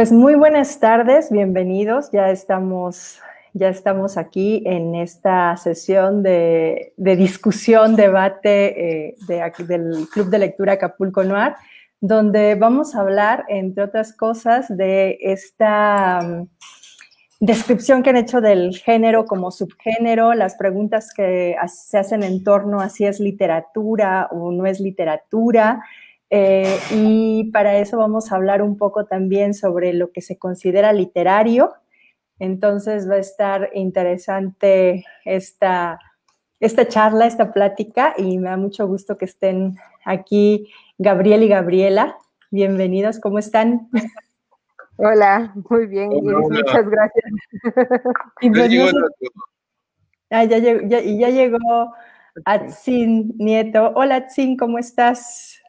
Pues muy buenas tardes, bienvenidos. Ya estamos, ya estamos aquí en esta sesión de, discusión, debate eh, del Club de Lectura Acapulco Noir, donde vamos a hablar, entre otras cosas, de esta mm, descripción que han hecho del género como subgénero, las preguntas que se hacen en torno a si es literatura o no es literatura, eh, y para eso vamos a hablar un poco también sobre lo que se considera literario. Entonces va a estar interesante esta, esta charla, esta plática y me da mucho gusto que estén aquí Gabriel y Gabriela. Bienvenidos, ¿cómo están? Hola, muy bien, muchas gracias. Y, pues ah, ya, llegó, y ya llegó Atsin Nieto. Hola Atsin, ¿cómo estás?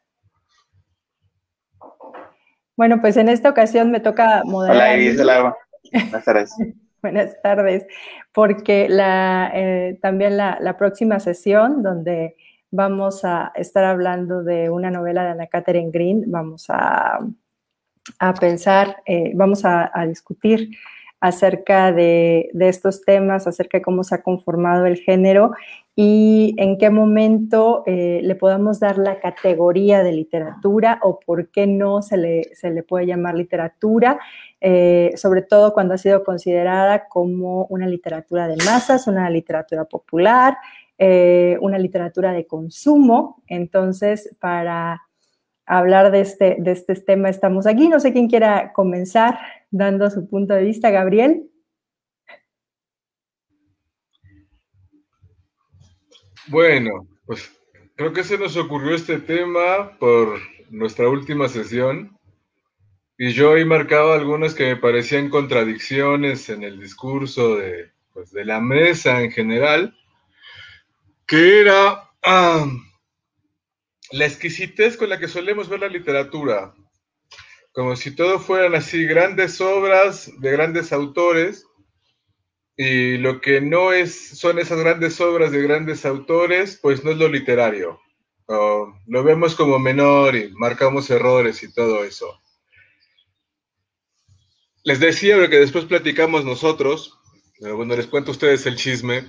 Bueno, pues en esta ocasión me toca moderar. Hola, Buenas tardes. Buenas tardes, porque la, eh, también la, próxima sesión donde vamos a estar hablando de una novela de Ana Catherine Green, vamos a, pensar, eh, vamos a, discutir acerca de, de, estos temas, acerca de cómo se ha conformado el género y en qué momento eh, le podamos dar la categoría de literatura o por qué no se le, se le puede llamar literatura, eh, sobre todo cuando ha sido considerada como una literatura de masas, una literatura popular, eh, una literatura de consumo. Entonces, para hablar de este, de este tema estamos aquí. No sé quién quiera comenzar dando su punto de vista, Gabriel. Bueno, pues creo que se nos ocurrió este tema por nuestra última sesión. Y yo he marcado algunas que me parecían contradicciones en el discurso de, pues, de la mesa en general, que era ah, la exquisitez con la que solemos ver la literatura, como si todo fueran así grandes obras de grandes autores y lo que no es, son esas grandes obras de grandes autores, pues no es lo literario. lo vemos como menor y marcamos errores y todo eso. Les decía que después platicamos nosotros, pero bueno, les cuento a ustedes el chisme,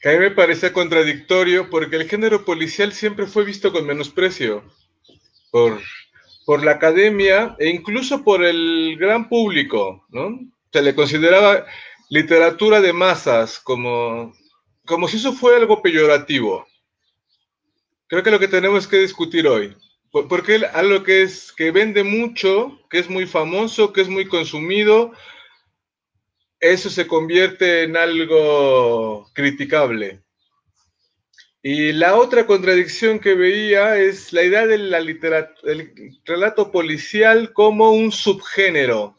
que a mí me parece contradictorio porque el género policial siempre fue visto con menosprecio por, por la academia e incluso por el gran público, ¿no? Se le consideraba literatura de masas, como, como si eso fuera algo peyorativo. Creo que lo que tenemos que discutir hoy, porque algo que es que vende mucho, que es muy famoso, que es muy consumido, eso se convierte en algo criticable. Y la otra contradicción que veía es la idea de la literatura, el relato policial como un subgénero.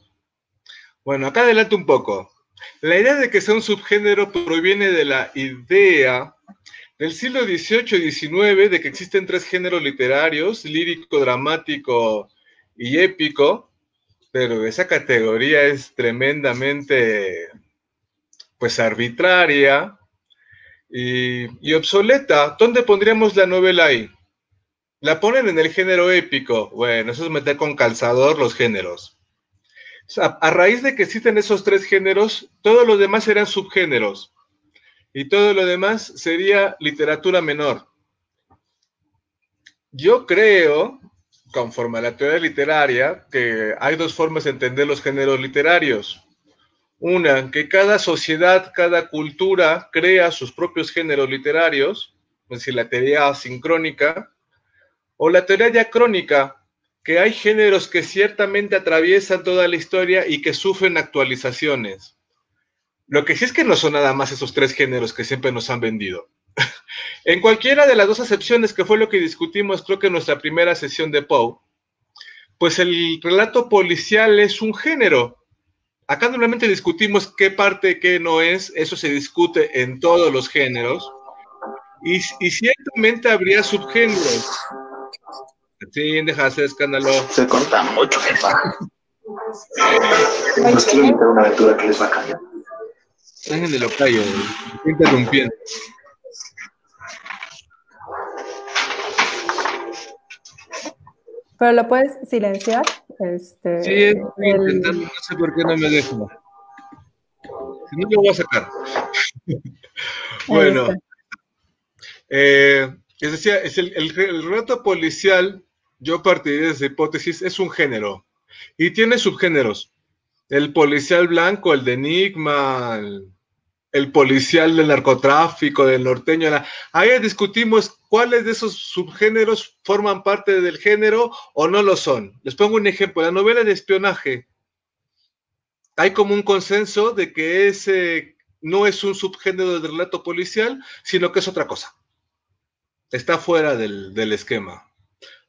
Bueno, acá adelante un poco. La idea de que sea un subgénero proviene de la idea del siglo XVIII y XIX de que existen tres géneros literarios, lírico, dramático y épico, pero esa categoría es tremendamente, pues, arbitraria y, y obsoleta. ¿Dónde pondríamos la novela ahí? La ponen en el género épico. Bueno, eso es meter con calzador los géneros a raíz de que existen esos tres géneros, todos los demás serán subgéneros y todo lo demás sería literatura menor. Yo creo, conforme a la teoría literaria, que hay dos formas de entender los géneros literarios. Una, que cada sociedad, cada cultura crea sus propios géneros literarios, es decir, la teoría asincrónica, o la teoría diacrónica, que hay géneros que ciertamente atraviesan toda la historia y que sufren actualizaciones. Lo que sí es que no son nada más esos tres géneros que siempre nos han vendido. en cualquiera de las dos acepciones, que fue lo que discutimos, creo que en nuestra primera sesión de Poe, pues el relato policial es un género. Acá normalmente discutimos qué parte, qué no es, eso se discute en todos los géneros. Y, y ciertamente habría subgéneros. Sí, deja de hacer escándalo. Se corta mucho, jefa. Nos quiero invitar una aventura que les va a cambiar. Déjenme lo callo, interrumpiendo. Pero lo puedes silenciar. Este, sí, estoy intentando, no sé por qué no me dejo. Si no, lo voy a sacar. bueno, eh, es decir, es el, el, el, relato policial, yo partiría de esa hipótesis, es un género y tiene subgéneros. El policial blanco, el de enigma, el, el policial del narcotráfico, del norteño. Ahí discutimos cuáles de esos subgéneros forman parte del género o no lo son. Les pongo un ejemplo, la novela de espionaje. Hay como un consenso de que ese no es un subgénero del relato policial, sino que es otra cosa. Está fuera del, del esquema.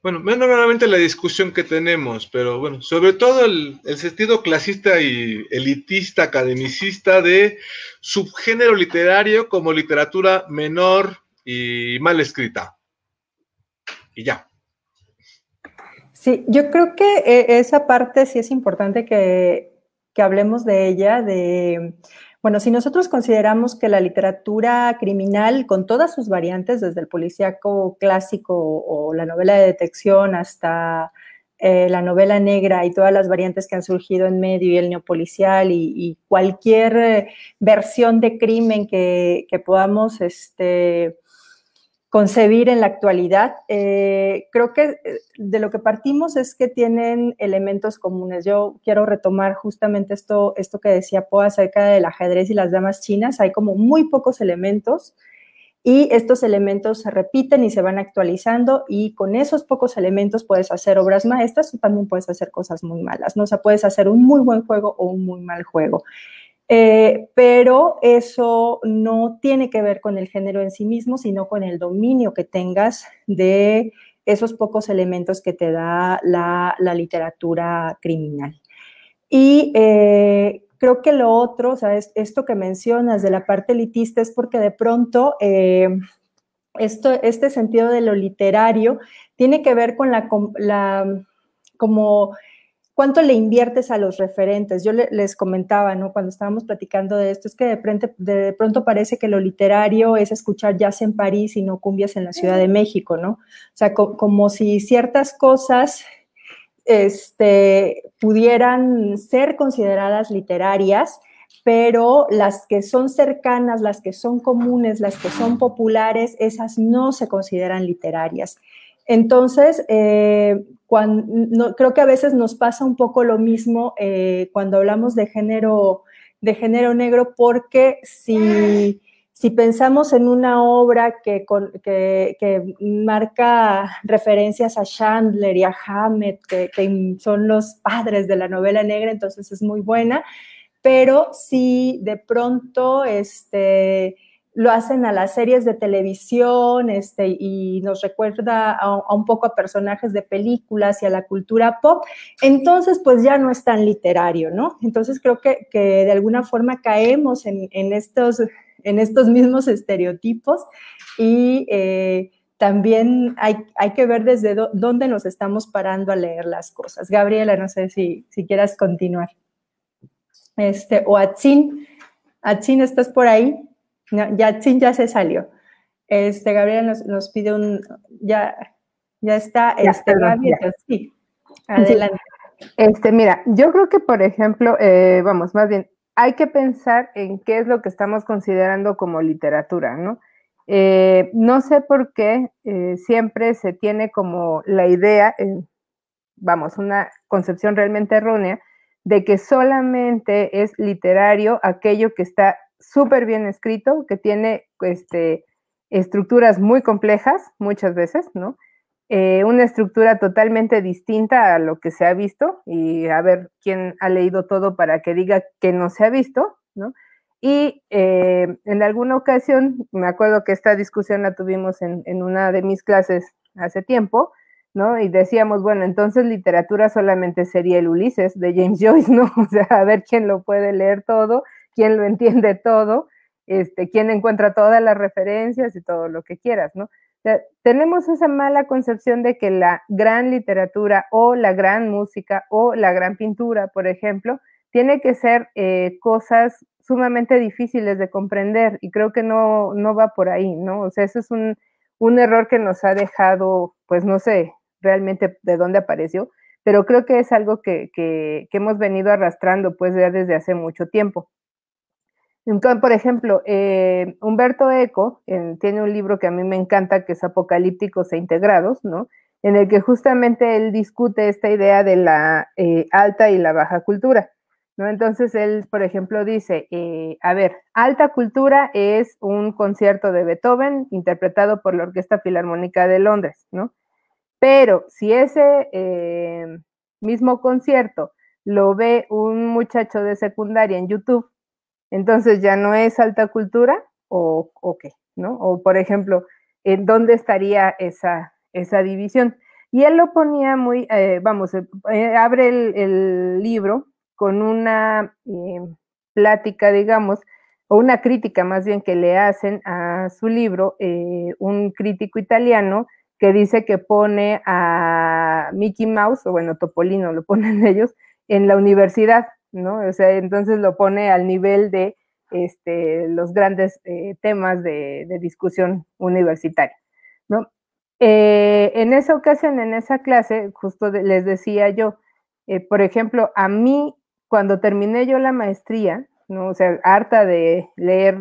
Bueno, menos normalmente la discusión que tenemos, pero bueno, sobre todo el, el, sentido clasista y elitista, academicista de subgénero literario como literatura menor y mal escrita. Y ya. Sí, yo creo que eh, esa parte sí es importante que, que hablemos de ella, de bueno, si nosotros consideramos que la literatura criminal, con todas sus variantes, desde el policíaco clásico o la novela de detección hasta eh, la novela negra y todas las variantes que han surgido en medio y el neopolicial y, cualquier eh, versión de crimen que, que podamos este, concebir en la actualidad. Eh, creo que eh, de lo que partimos es que tienen elementos comunes. Yo quiero retomar justamente esto, esto que decía Poe acerca del ajedrez y las damas chinas. Hay como muy pocos elementos y estos elementos se repiten y se van actualizando y con esos pocos elementos puedes hacer obras maestras o también puedes hacer cosas muy malas, ¿no? O sea, puedes hacer un muy buen juego o un muy mal juego. Eh, pero eso no tiene que ver con el género en sí mismo, sino con el dominio que tengas de esos pocos elementos que te da la, literatura criminal. Y eh, creo que lo otro, o sea, es, esto que mencionas de la parte elitista es porque de pronto eh, esto, este sentido de lo literario tiene que ver con la, la como ¿Cuánto le inviertes a los referentes? Yo les comentaba, ¿no? Cuando estábamos platicando de esto, es que de pronto, de pronto parece que lo literario es escuchar jazz en París y no cumbias en la Ciudad de México, ¿no? O sea, co como si ciertas cosas este, pudieran ser consideradas literarias, pero las que son cercanas, las que son comunes, las que son populares, esas no se consideran literarias. Entonces, eh, cuando, no, creo que a veces nos pasa un poco lo mismo eh, cuando hablamos de género, de género negro, porque si, si pensamos en una obra que, que, marca referencias a Chandler y a Hammett, que, que son los padres de la novela negra, entonces es muy buena, pero si de pronto este, lo hacen a las series de televisión este, y nos recuerda a, a, un poco a personajes de películas y a la cultura pop, entonces pues ya no es tan literario, ¿no? Entonces creo que, que de alguna forma caemos en, en, estos, en estos mismos estereotipos y eh, también hay, hay, que ver desde do, dónde nos estamos parando a leer las cosas. Gabriela, no sé si, si quieras continuar. Este, o Atsin, Atsin, ¿estás por ahí? No, ya, se salió. Este, Gabriela nos, nos pide un, ya, ya está, Ya, este, perdón, ya. sí, adelante. Este, mira, yo creo que, por ejemplo, eh, vamos, más bien, hay que pensar en qué es lo que estamos considerando como literatura, ¿no? Eh, no sé por qué eh, siempre se tiene como la idea, eh, vamos, una concepción realmente errónea, de que solamente es literario aquello que está súper bien escrito, que tiene este, estructuras muy complejas muchas veces, ¿no? Eh, una estructura totalmente distinta a lo que se ha visto y a ver quién ha leído todo para que diga que no se ha visto, ¿no? Y eh, en alguna ocasión, me acuerdo que esta discusión la tuvimos en, en, una de mis clases hace tiempo, ¿no? Y decíamos, bueno, entonces literatura solamente sería el Ulises de James Joyce, ¿no? O sea, a ver quién lo puede leer todo, quién lo entiende todo, este, quién encuentra todas las referencias y todo lo que quieras, ¿no? sea, tenemos esa mala concepción de que la gran literatura o la gran música o la gran pintura, por ejemplo, tiene que ser eh, cosas sumamente difíciles de comprender y creo que no, no va por ahí, ¿no? O sea, eso es un, un error que nos ha dejado, pues no sé, realmente de dónde apareció, pero creo que es algo que, que, hemos venido arrastrando pues ya desde hace mucho tiempo. Entonces, por ejemplo, eh, Humberto Eco tiene un libro que a mí me encanta, que es Apocalípticos e Integrados, ¿no? En el que justamente él discute esta idea de la eh, alta y la baja cultura, ¿no? Entonces él, por ejemplo, dice, eh, a ver, alta cultura es un concierto de Beethoven interpretado por la Orquesta Filarmónica de Londres, ¿no? Pero si ese mismo concierto lo ve un muchacho de secundaria en YouTube, entonces ya no es alta cultura o, qué, ¿no? O por ejemplo, ¿en dónde estaría esa, esa división? Y él lo ponía muy, eh, vamos, eh, abre el, libro con una plática, digamos, o una crítica más bien que le hacen a su libro un crítico italiano que dice que pone a Mickey Mouse, o bueno, Topolino lo ponen ellos, en la universidad, O sea, entonces lo pone al nivel de este, los grandes eh, temas de, discusión universitaria. Eh, en esa ocasión, en esa clase, justo les decía yo, eh, por ejemplo, a mí, cuando terminé yo la maestría, ¿no? O sea, harta de leer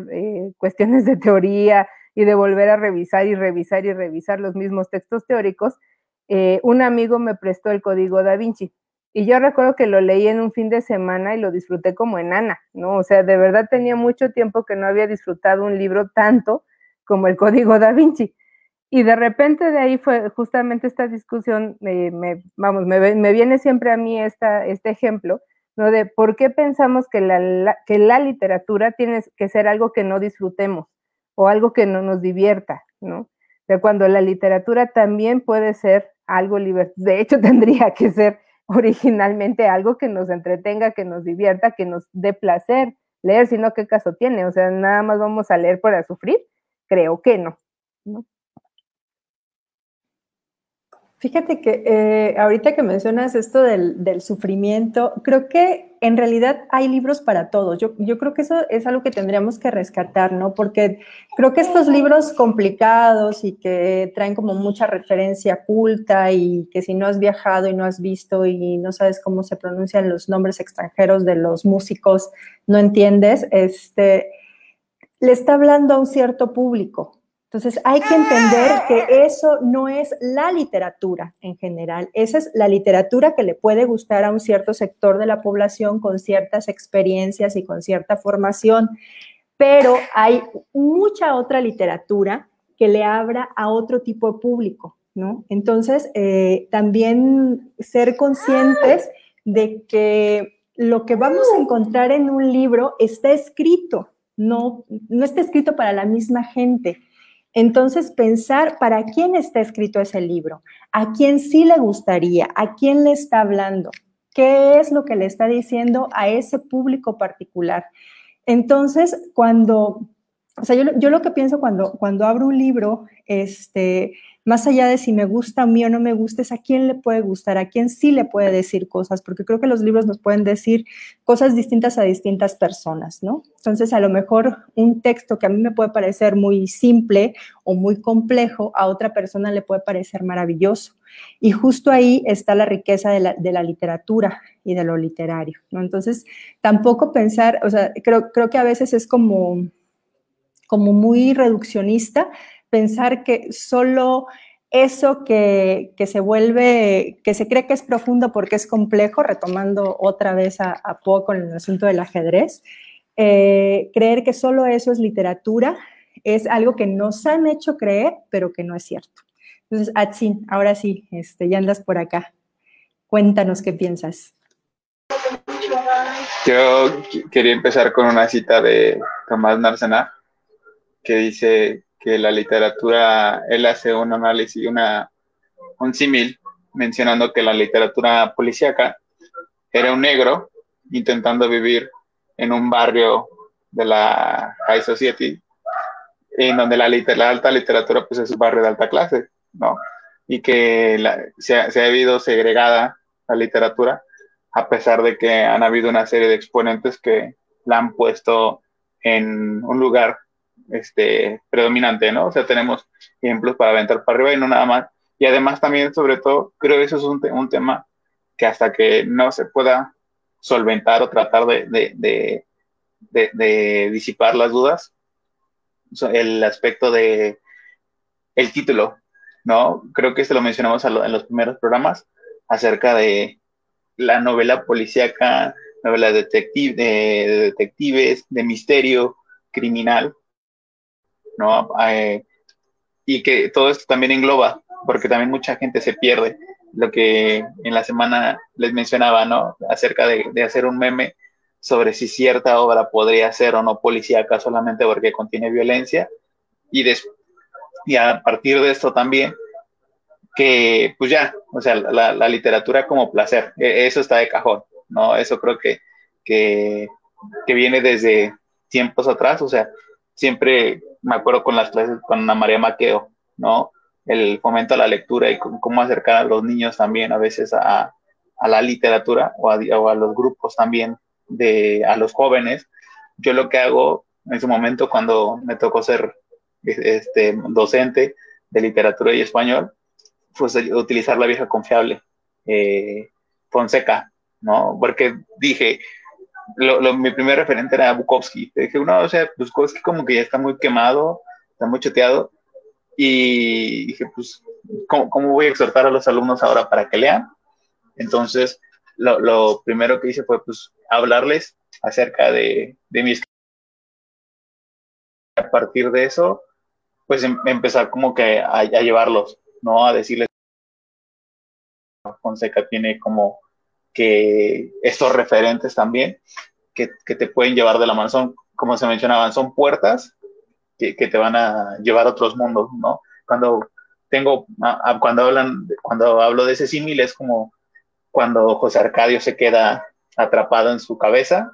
cuestiones de teoría, y de volver a revisar y revisar y revisar los mismos textos teóricos, un amigo me prestó el código da Vinci. Y yo recuerdo que lo leí en un fin de semana y lo disfruté como enana, ¿no? O sea, de verdad tenía mucho tiempo que no había disfrutado un libro tanto como el código da Vinci. Y de repente de ahí fue justamente esta discusión, me, vamos, me, viene siempre a mí este ejemplo, ¿no? De por qué pensamos que la, que la literatura tiene que ser algo que no disfrutemos o algo que no nos divierta, ¿no? De cuando la literatura también puede ser algo de hecho tendría que ser originalmente algo que nos entretenga, que nos divierta, que nos dé placer leer, sino qué caso tiene, o sea, nada más vamos a leer para sufrir, creo que no, ¿no? Fíjate que eh, ahorita que mencionas esto del, sufrimiento, creo que en realidad hay libros para todos. Yo, yo, creo que eso es algo que tendríamos que rescatar, ¿no? Porque creo que estos libros complicados y que traen como mucha referencia culta y que si no has viajado y no has visto y no sabes cómo se pronuncian los nombres extranjeros de los músicos, no entiendes, este, le está hablando a un cierto público. Entonces hay que entender que eso no es la literatura en general, esa es la literatura que le puede gustar a un cierto sector de la población con ciertas experiencias y con cierta formación, pero hay mucha otra literatura que le abra a otro tipo de público, ¿no? Entonces, eh, también ser conscientes de que lo que vamos a encontrar en un libro está escrito, no, no está escrito para la misma gente. Entonces, pensar para quién está escrito ese libro, a quién sí le gustaría, a quién le está hablando, qué es lo que le está diciendo a ese público particular. Entonces, cuando, o sea, yo, lo que pienso cuando, cuando abro un libro, este, más allá de si me gusta a mí o no me gusta, es a quién le puede gustar, a quién sí le puede decir cosas, porque creo que los libros nos pueden decir cosas distintas a distintas personas, ¿no? Entonces, a lo mejor un texto que a mí me puede parecer muy simple o muy complejo, a otra persona le puede parecer maravilloso. Y justo ahí está la riqueza de la, literatura y de lo literario, ¿no? Entonces, tampoco pensar, o sea, creo, que a veces es como, como muy reduccionista pensar que solo eso que, se vuelve, que se cree que es profundo porque es complejo, retomando otra vez a, poco en el asunto del ajedrez, eh, creer que solo eso es literatura es algo que nos han hecho creer, pero que no es cierto. Entonces, Atsin, ahora sí, este, ya andas por acá. Cuéntanos qué piensas. Yo quería empezar con una cita de Tomás Narcena que dice, que la literatura, él hace un análisis, una, un símil, mencionando que la literatura policíaca era un negro intentando vivir en un barrio de la high society, en donde la, la alta literatura pues es un barrio de alta clase, ¿no? Y que se, ha, se ha habido segregada la literatura, a pesar de que han habido una serie de exponentes que la han puesto en un lugar este, predominante, ¿no? O sea, tenemos ejemplos para aventar para arriba y no nada más Y además también, sobre todo, creo que eso es un, un tema que hasta que no se pueda solventar o tratar de, de, de, disipar las dudas, el aspecto de el título, ¿no? Creo que esto lo mencionamos en los primeros programas acerca de la novela policíaca, novela de, de detectives, de misterio criminal, ¿no? Eh, y que todo esto también engloba, porque también mucha gente se pierde. Lo que en la semana les mencionaba, ¿no? Acerca de, de hacer un meme sobre si cierta obra podría ser o no policíaca solamente porque contiene violencia. Y, y a partir de esto también, que pues ya, o sea, la, la, literatura como placer, e, eso está de cajón, ¿no? Eso creo que, que, que viene desde tiempos atrás, o sea, siempre me acuerdo con las clases con Ana María Maqueo, ¿no? El fomento a la lectura y cómo acercar a los niños también a veces a, a la literatura o a, los grupos también de a los jóvenes. Yo lo que hago en su momento cuando me tocó ser este, docente de literatura y español, fue utilizar la vieja confiable, eh, Fonseca, ¿no? Porque dije, lo, mi primer referente era Bukowski. Dije, no, o sea, Bukowski como que ya está muy quemado, está muy choteado. Y dije, pues, ¿cómo, ¿cómo, voy a exhortar a los alumnos ahora para que lean? Entonces, lo, lo primero que hice fue, pues, hablarles acerca de, de mis... A partir de eso, pues, em, empezar como que a, a llevarlos, ¿no? A decirles Fonseca tiene como que estos referentes también que, que, te pueden llevar de la mano, son, como se mencionaban, son puertas que, que te van a llevar a otros mundos, ¿no? Cuando tengo, cuando hablan, cuando hablo de ese símil es como cuando José Arcadio se queda atrapado en su cabeza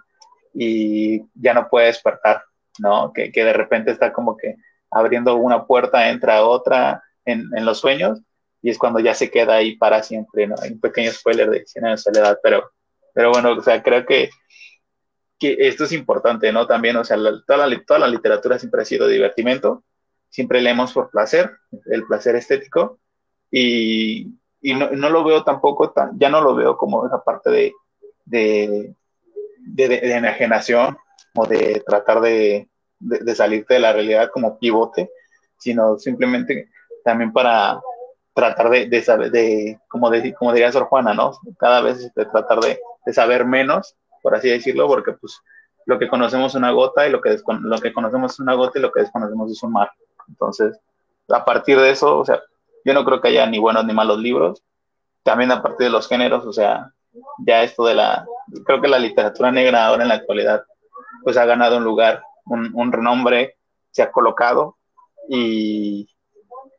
y ya no puede despertar, ¿no? Que, que de repente está como que abriendo una puerta, entra otra en, en los sueños y es cuando ya se queda ahí para siempre, ¿no? Hay un pequeño spoiler de Cien años de soledad, pero, pero bueno, o sea, creo que, que esto es importante, ¿no? También, o sea, la, toda, la, toda la literatura siempre ha sido divertimento, siempre leemos por placer, el placer estético, y, y no, no, lo veo tampoco, tan, ya no lo veo como esa parte de, de, de, de enajenación o de tratar de, de salirte de la realidad como pivote, sino simplemente también para tratar de, de saber, de, como, de, como diría Sor Juana, ¿no? Cada vez este, tratar de, de, saber menos, por así decirlo, porque pues lo que conocemos es una gota y lo que, lo que conocemos es una gota y lo que desconocemos es un mar. Entonces, a partir de eso, o sea, yo no creo que haya ni buenos ni malos libros. También a partir de los géneros, o sea, ya esto de la, creo que la literatura negra ahora en la actualidad, pues ha ganado un lugar, un, un renombre, se ha colocado y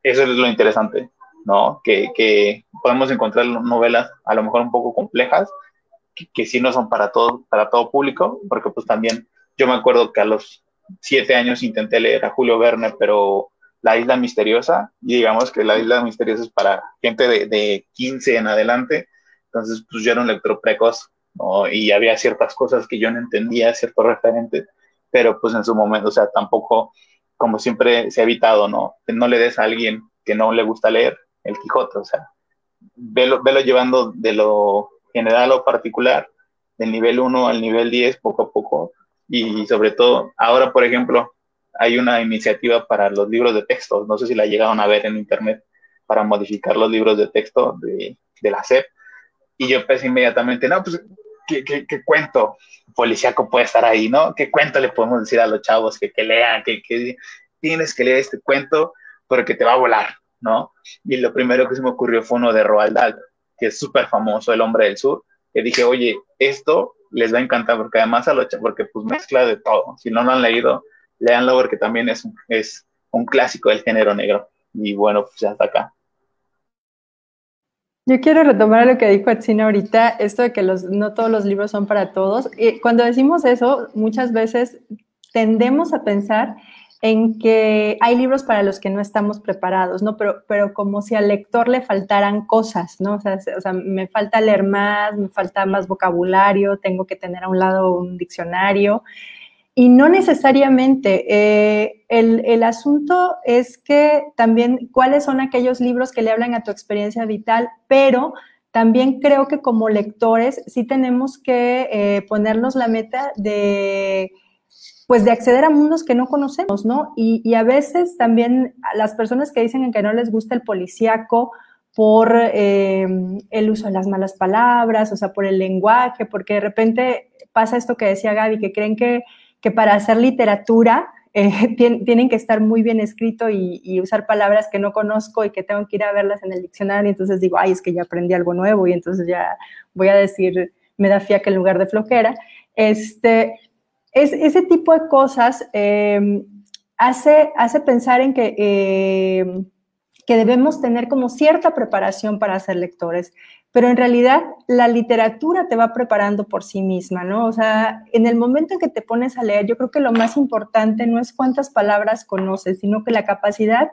eso es lo interesante. ¿No? Que, que, podemos encontrar novelas a lo mejor un poco complejas, que, que sí no son para todo, para todo público, porque pues también yo me acuerdo que a los siete años intenté leer a Julio Verne, pero La Isla Misteriosa, y digamos que La Isla Misteriosa es para gente de, de 15 en adelante, entonces pues yo era un lector precoz, ¿no? Y había ciertas cosas que yo no entendía, ciertos referentes, pero pues en su momento, o sea, tampoco, como siempre se ha evitado, ¿no? Que no le des a alguien que no le gusta leer, el Quijote, o sea, velo, velo llevando de lo general o particular, del nivel 1 al nivel 10 poco a poco, y sobre todo, ahora, por ejemplo, hay una iniciativa para los libros de texto, no sé si la llegaron a ver en internet, para modificar los libros de texto de, la SEP, y yo pensé inmediatamente, no, pues, ¿qué, qué, cuento policíaco puede estar ahí, no? ¿Qué cuento le podemos decir a los chavos que, que lean, que tienes que leer este cuento porque te va a volar, ¿no? Y lo primero que se me ocurrió fue uno de Roald Dahl, que es súper famoso, El Hombre del Sur, que dije, oye, esto les va a encantar porque además a lo porque pues mezcla de todo. Si no lo han leído, leanlo porque también es, es un clásico del género negro. Y bueno, pues ya está acá. Yo quiero retomar lo que dijo Atsina ahorita, esto de que los, no todos los libros son para todos. Y cuando decimos eso, muchas veces tendemos a pensar en que hay libros para los que no estamos preparados, ¿no? Pero, pero como si al lector le faltaran cosas, ¿no? O sea, o sea, me falta leer más, me falta más vocabulario, tengo que tener a un lado un diccionario. Y no necesariamente. Eh, el, el, asunto es que también cuáles son aquellos libros que le hablan a tu experiencia vital, pero también creo que como lectores sí tenemos que eh, ponernos la meta de pues de acceder a mundos que no conocemos, ¿no? Y, y, a veces también las personas que dicen que no les gusta el policíaco por eh, el uso de las malas palabras, o sea, por el lenguaje, porque de repente pasa esto que decía Gaby, que creen que que para hacer literatura eh, tienen que estar muy bien escrito y, usar palabras que no conozco y que tengo que ir a verlas en el diccionario. Entonces digo, ay, es que ya aprendí algo nuevo y entonces ya voy a decir, me da fiaca en lugar de flojera. Este, es, ese tipo de cosas em, hace, hace pensar en que, em, que debemos tener como cierta preparación para ser lectores pero en realidad la literatura te va preparando por sí misma, ¿no? O sea, en el momento en que te pones a leer, yo creo que lo más importante no es cuántas palabras conoces, sino que la capacidad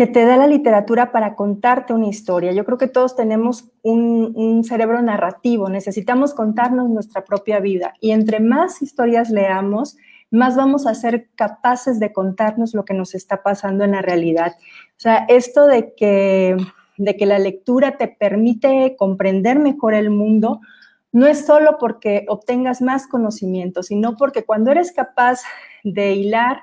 que te da la literatura para contarte una historia. Yo creo que todos tenemos un, cerebro narrativo, necesitamos contarnos nuestra propia vida y entre más historias leamos, más vamos a ser capaces de contarnos lo que nos está pasando en la realidad. O sea, esto de que de que la lectura te permite comprender mejor el mundo, no es solo porque obtengas más conocimiento, sino porque cuando eres capaz de hilar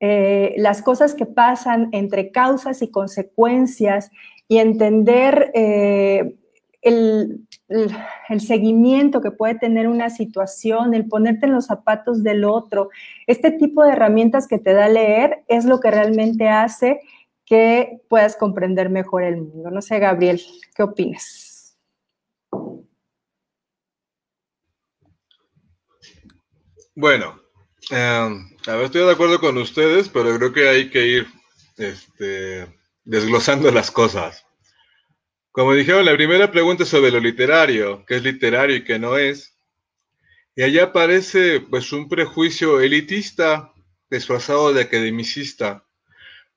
eh, las cosas que pasan entre causas y consecuencias y entender eh, el, el, seguimiento que puede tener una situación, el ponerte en los zapatos del otro, este tipo de herramientas que te da leer es lo que realmente hace que puedas comprender mejor el mundo. No sé, Gabriel, ¿qué opinas? Bueno, em, a ver, estoy de acuerdo con ustedes, pero creo que hay que ir este, desglosando las cosas. Como dijeron, la primera pregunta es sobre lo literario, qué es literario y qué no es. Y allá aparece pues un prejuicio elitista disfrazado de academicista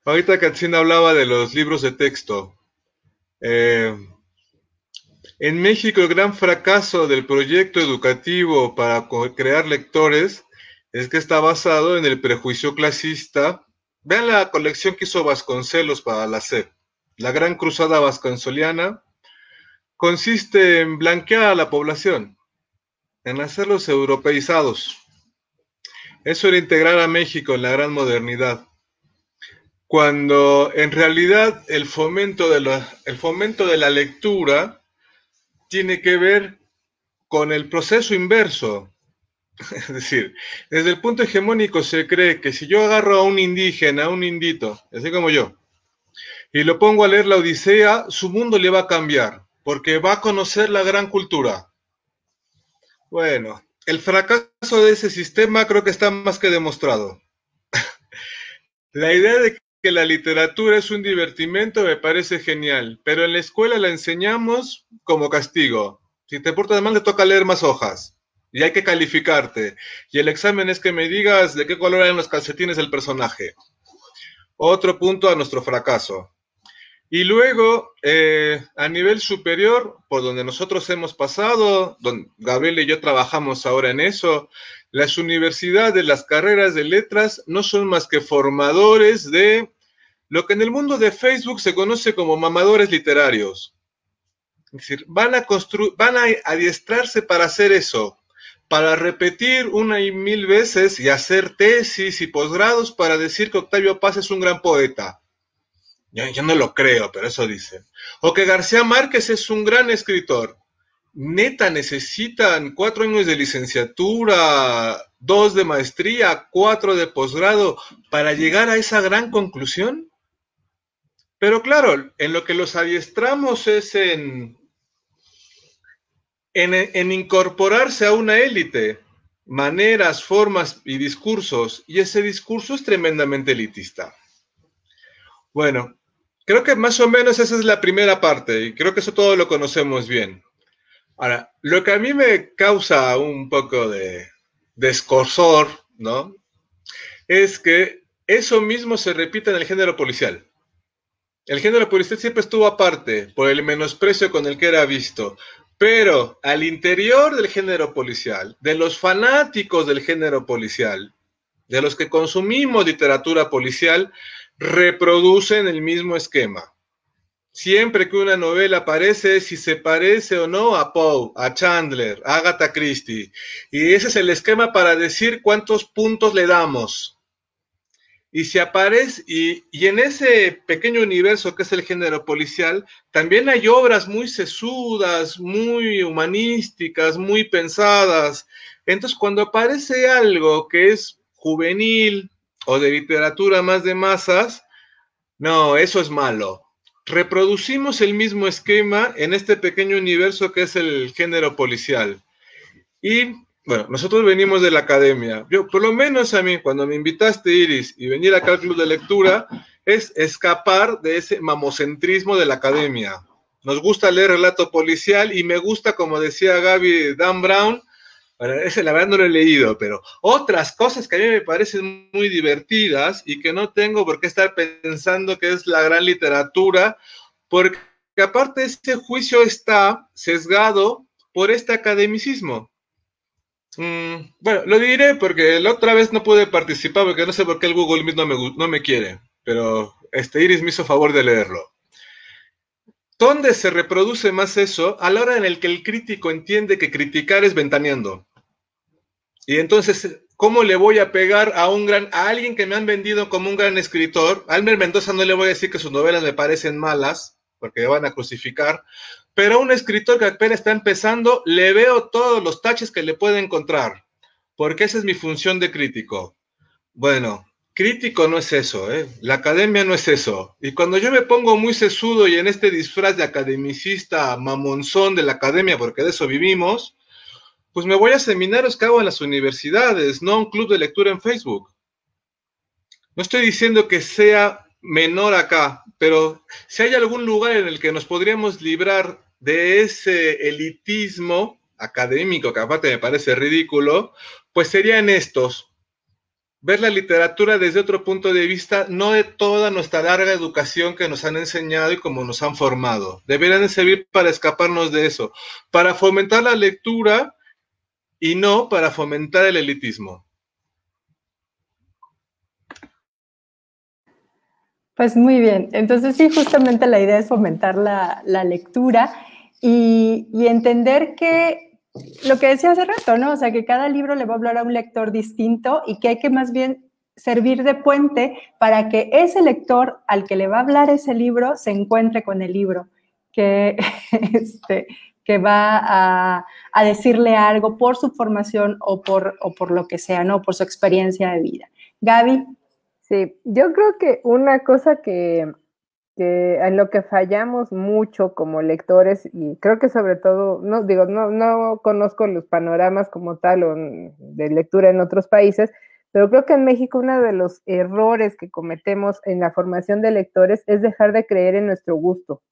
Ahorita Katzin hablaba de los libros de texto. Eh, en México el gran fracaso del proyecto educativo para crear lectores es que está basado en el prejuicio clasista. Vean la colección que hizo Vasconcelos para la SEP. La gran cruzada vasconsoliana consiste en blanquear a la población, en hacerlos europeizados. Eso era integrar a México en la gran modernidad cuando en realidad el fomento de la, el fomento de la lectura tiene que ver con el proceso inverso. Es decir, desde el punto hegemónico se cree que si yo agarro a un indígena, a un indito, así como yo, y lo pongo a leer la Odisea, su mundo le va a cambiar, porque va a conocer la gran cultura. Bueno, el fracaso de ese sistema creo que está más que demostrado. La idea de que la literatura es un divertimento me parece genial, pero en la escuela la enseñamos como castigo. Si te portas mal, te toca leer más hojas y hay que calificarte. Y el examen es que me digas de qué color eran los calcetines del personaje. Otro punto a nuestro fracaso. Y luego, eh, a nivel superior, por donde nosotros hemos pasado, donde Gabriel y yo trabajamos ahora en eso, las universidades, las carreras de letras no son más que formadores de lo que en el mundo de Facebook se conoce como mamadores literarios. Es decir, van a, van a adiestrarse para hacer eso, para repetir una y mil veces y hacer tesis y posgrados para decir que Octavio Paz es un gran poeta. Yo, no lo creo, pero eso dicen. O que García Márquez es un gran escritor. Neta, necesitan cuatro años de licenciatura, dos de maestría, cuatro de posgrado para llegar a esa gran conclusión. Pero claro, en lo que los adiestramos es en, en, incorporarse a una élite, maneras, formas y discursos, y ese discurso es tremendamente elitista. Bueno, creo que más o menos esa es la primera parte, y creo que eso todo lo conocemos bien. Ahora, lo que a mí me causa un poco de, de ¿no? Es que eso mismo se repite en el género policial. El género policial siempre estuvo aparte por el menosprecio con el que era visto, Pero al interior del género policial, de los fanáticos del género policial, de los que consumimos literatura policial, reproducen el mismo esquema. Siempre que una novela aparece, si se parece o no a Poe, a Chandler, a Agatha Christie. Y ese es el esquema para decir cuántos puntos le damos. Y si aparece, y, y, en ese pequeño universo que es el género policial, también hay obras muy sesudas, muy humanísticas, muy pensadas. Entonces, cuando aparece algo que es juvenil o de literatura más de masas, no, eso es malo. Reproducimos el mismo esquema en este pequeño universo que es el género policial. Y bueno, nosotros venimos de la academia. Yo, por lo menos a mí, cuando me invitaste, Iris, y venir acá al club de lectura, es escapar de ese mamocentrismo de la academia. Nos gusta leer relato policial y me gusta, como decía Gaby Dan Brown, ese la verdad no lo he leído, pero otras cosas que a mí me parecen muy divertidas y que no tengo por qué estar pensando que es la gran literatura, porque aparte ese juicio está sesgado por este academicismo. Mm, bueno, lo diré porque la otra vez no pude participar porque no sé por qué el Google Meet no me, no me quiere, pero este Iris me hizo favor de leerlo. ¿Dónde se reproduce más eso? A la hora en el que el crítico entiende que criticar es ventaneando. Y entonces, ¿cómo le voy a pegar a un gran, a alguien que me han vendido como un gran escritor? A Almer Mendoza no le voy a decir que sus novelas me parecen malas, porque van a crucificar, pero un escritor que apenas está empezando, le veo todos los taches que le puede encontrar, porque esa es mi función de crítico. Bueno, crítico no es eso, ¿eh? La academia no es eso. Y cuando yo me pongo muy sesudo y en este disfraz de academicista mamonzón de la academia, porque de eso vivimos, pues me voy a seminarios que hago en las universidades, no a un club de lectura en Facebook. No estoy diciendo que sea menor acá, pero si hay algún lugar en el que nos podríamos librar de ese elitismo académico, que aparte me parece ridículo, pues sería en estos. Ver la literatura desde otro punto de vista, no de toda nuestra larga educación que nos han enseñado y como nos han formado. Deberían servir para escaparnos de eso, para fomentar la lectura y no para fomentar el elitismo. Pues muy bien, entonces sí, justamente la idea es fomentar la, lectura y, entender que lo que decía hace rato, ¿no? O sea, que cada libro le va a hablar a un lector distinto y que hay que más bien servir de puente para que ese lector al que le va a hablar ese libro se encuentre con el libro, que, este, que va a, decirle algo por su formación o por, o por lo que sea, ¿no? Por su experiencia de vida. Gaby. Sí, yo creo que una cosa que, en lo que fallamos mucho como lectores, y creo que sobre todo, no digo, no, no conozco los panoramas como tal o de lectura en otros países, pero creo que en México uno de los errores que cometemos en la formación de lectores es dejar de creer en nuestro gusto.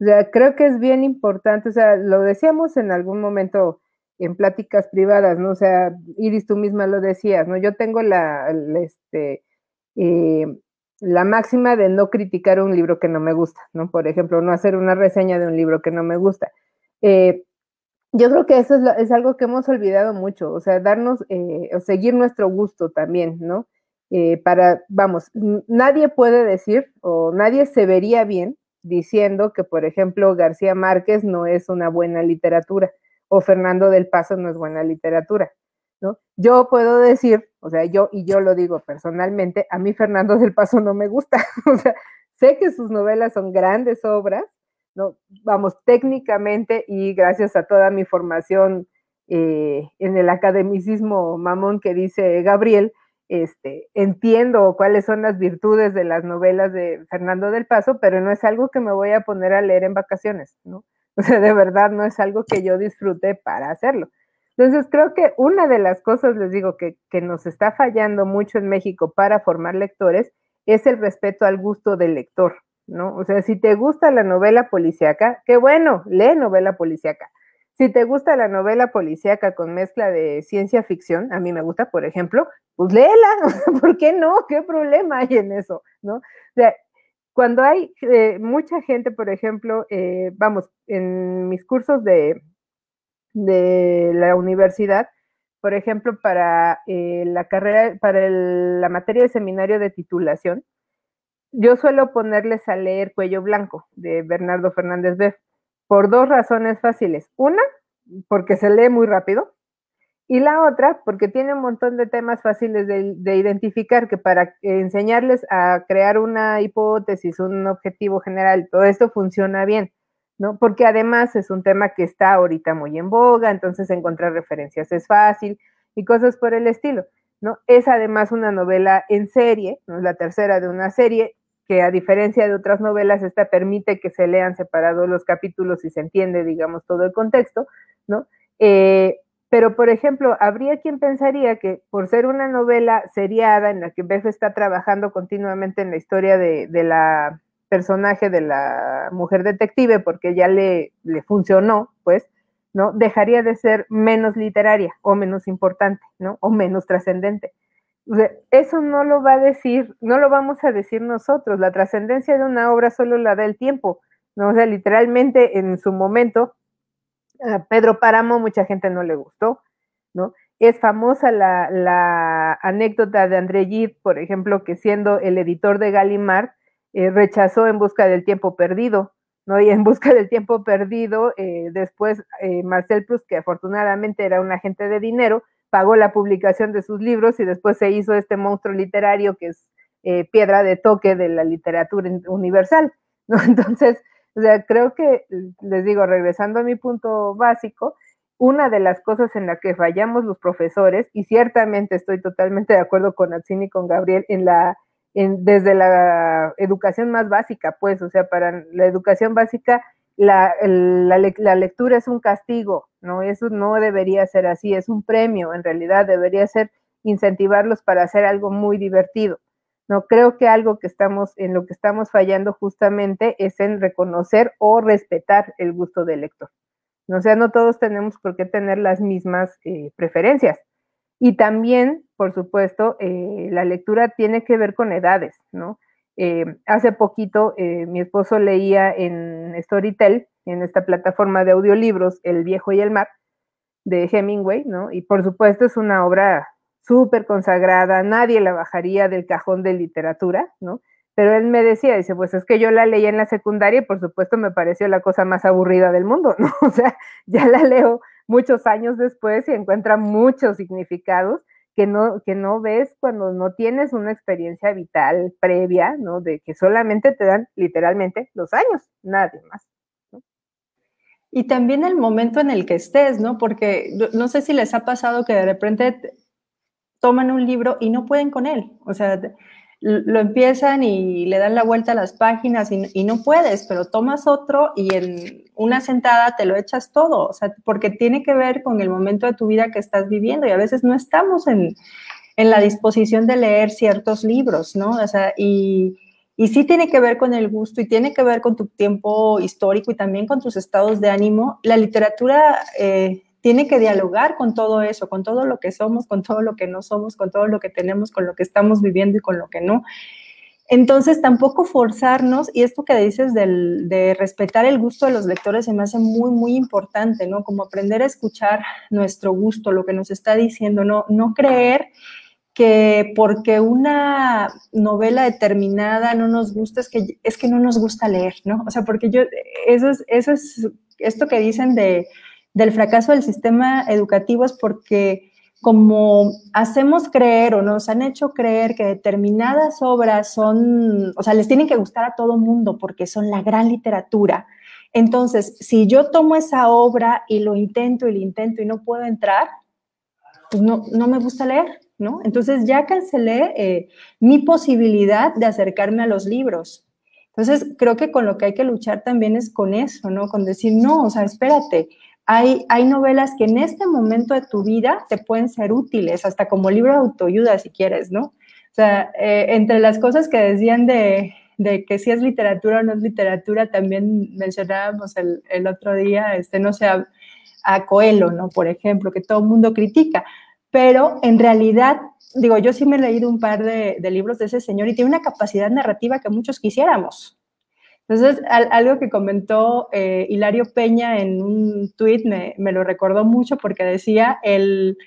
O sea, creo que es bien importante, o sea, lo decíamos en algún momento en pláticas privadas, ¿no? O sea, Iris, tú misma lo decías, ¿no? Yo tengo la, este, eh, la máxima de no criticar un libro que no me gusta, ¿no? Por ejemplo, no hacer una reseña de un libro que no me gusta. Eh, yo creo que eso es, algo que hemos olvidado mucho, o sea, darnos, eh, o seguir nuestro gusto también, ¿no? para, vamos, nadie puede decir o nadie se vería bien diciendo que, por ejemplo, García Márquez no es una buena literatura o Fernando del Paso no es buena literatura, Yo puedo decir, o sea, yo, y yo lo digo personalmente, a mí Fernando del Paso no me gusta, o sea, sé que sus novelas son grandes obras, ¿no? Vamos, técnicamente y gracias a toda mi formación eh, en el academicismo mamón que dice Gabriel, este, entiendo cuáles son las virtudes de las novelas de Fernando del Paso, pero no es algo que me voy a poner a leer en vacaciones, ¿no? O sea, de verdad no es algo que yo disfrute para hacerlo. Entonces, creo que una de las cosas, les digo, que, nos está fallando mucho en México para formar lectores es el respeto al gusto del lector, ¿no? O sea, si te gusta la novela policíaca, qué bueno, lee novela policíaca. Si te gusta la novela policíaca con mezcla de ciencia ficción, a mí me gusta, por ejemplo, pues léela, ¿por qué no? ¿Qué problema hay en eso? ¿No? O sea, cuando hay eh, mucha gente, por ejemplo, eh, vamos, en mis cursos de, de la universidad, por ejemplo, para eh, la carrera, para la materia de seminario de titulación, yo suelo ponerles a leer Cuello Blanco de Bernardo Fernández Beff por dos razones fáciles. Una, porque se lee muy rápido, y la otra, porque tiene un montón de temas fáciles de, identificar que para enseñarles a crear una hipótesis, un objetivo general, todo esto funciona bien, ¿no? Porque además es un tema que está ahorita muy en boga, entonces encontrar referencias es fácil y cosas por el estilo, ¿no? Es además una novela en serie, ¿no? La tercera de una serie que a diferencia de otras novelas, esta permite que se lean separados los capítulos y se entiende, digamos, todo el contexto, ¿no? Eh, pero, por ejemplo, habría quien pensaría que por ser una novela seriada en la que Beth está trabajando continuamente en la historia de, la personaje de la mujer detective, porque ya le, le funcionó, pues, ¿no? Dejaría de ser menos literaria o menos importante, ¿no? O menos trascendente. eso no lo va a decir, no lo vamos a decir nosotros. La trascendencia de una obra solo la da el tiempo, ¿no? O sea, literalmente en su momento Pedro Páramo mucha gente no le gustó, ¿no? Es famosa la, anécdota de André Gide, por ejemplo, que siendo el editor de Gallimard, eh, rechazó En Busca del Tiempo Perdido, ¿no? Y En Busca del Tiempo Perdido, eh, después eh, Marcel Proust, que afortunadamente era un agente de dinero, pagó la publicación de sus libros y después se hizo este monstruo literario que es piedra de toque de la literatura universal, ¿no? Entonces, o sea, creo que, les digo, regresando a mi punto básico, una de las cosas en la que fallamos los profesores, y ciertamente estoy totalmente de acuerdo con Atsini y con Gabriel, en la, en, desde la educación más básica, pues, o sea, para la educación básica, la, la, lectura es un castigo, ¿no? Eso no debería ser así, es un premio, en realidad debería ser incentivarlos para hacer algo muy divertido. No creo que algo que estamos en lo que estamos fallando justamente es en reconocer o respetar el gusto del lector. O sea, no todos tenemos por qué tener las mismas eh, preferencias. Y también, por supuesto, eh, la lectura tiene que ver con edades, ¿no? Eh, hace poquito mi esposo leía en Storytel, en esta plataforma de audiolibros, El viejo y el mar, de Hemingway, ¿no? Y por supuesto es una obra súper consagrada, nadie la bajaría del cajón de literatura, ¿no? Pero él me decía, dice, pues es que yo la leí en la secundaria y por supuesto me pareció la cosa más aburrida del mundo, ¿no? O sea, ya la leo muchos años después y encuentra muchos significados que no, que no ves cuando no tienes una experiencia vital previa, ¿no? De que solamente te dan literalmente los años, nadie más. Y también el momento en el que estés, ¿no? Porque no sé si les ha pasado que de repente toman un libro y no pueden con él. O sea, lo empiezan y le dan la vuelta a las páginas y, no puedes, pero tomas otro y en una sentada te lo echas todo, o sea, porque tiene que ver con el momento de tu vida que estás viviendo y a veces no estamos en, la disposición de leer ciertos libros, ¿no? O sea, y, y sí tiene que ver con el gusto y tiene que ver con tu tiempo histórico y también con tus estados de ánimo. La literatura eh, tiene que dialogar con todo eso, con todo lo que somos, con todo lo que no somos, con todo lo que tenemos, con lo que estamos viviendo y con lo que no. Entonces, tampoco forzarnos, y esto que dices de respetar el gusto de los lectores se me hace muy, muy importante, ¿no? Como aprender a escuchar nuestro gusto, lo que nos está diciendo, no, no creer que porque una novela determinada no nos gusta, es que, es que no nos gusta leer, ¿no? O sea, porque yo, eso es, eso es esto que dicen de del fracaso del sistema educativo es porque como hacemos creer o nos han hecho creer que determinadas obras son, o sea, les tienen que gustar a todo mundo porque son la gran literatura. Entonces, si yo tomo esa obra y lo intento y lo intento y no puedo entrar, pues no, no me gusta leer, ¿no? Entonces ya cancelé eh, mi posibilidad de acercarme a los libros. Entonces, creo que con lo que hay que luchar también es con eso, ¿no? Con decir, no, o sea, espérate, hay, novelas que en este momento de tu vida te pueden ser útiles, hasta como libro de autoayuda si quieres, ¿no? O sea, eh, entre las cosas que decían de, que si es literatura o no es literatura, también mencionábamos el, otro día, este, no sé, a, Coelho, ¿no? Por ejemplo, que todo el mundo critica. pero en realidad, digo, yo sí me he leído un par de, libros de ese señor y tiene una capacidad narrativa que muchos quisiéramos. Entonces, algo que comentó eh, Hilario Peña en un tuit me, me, lo recordó mucho porque decía, el,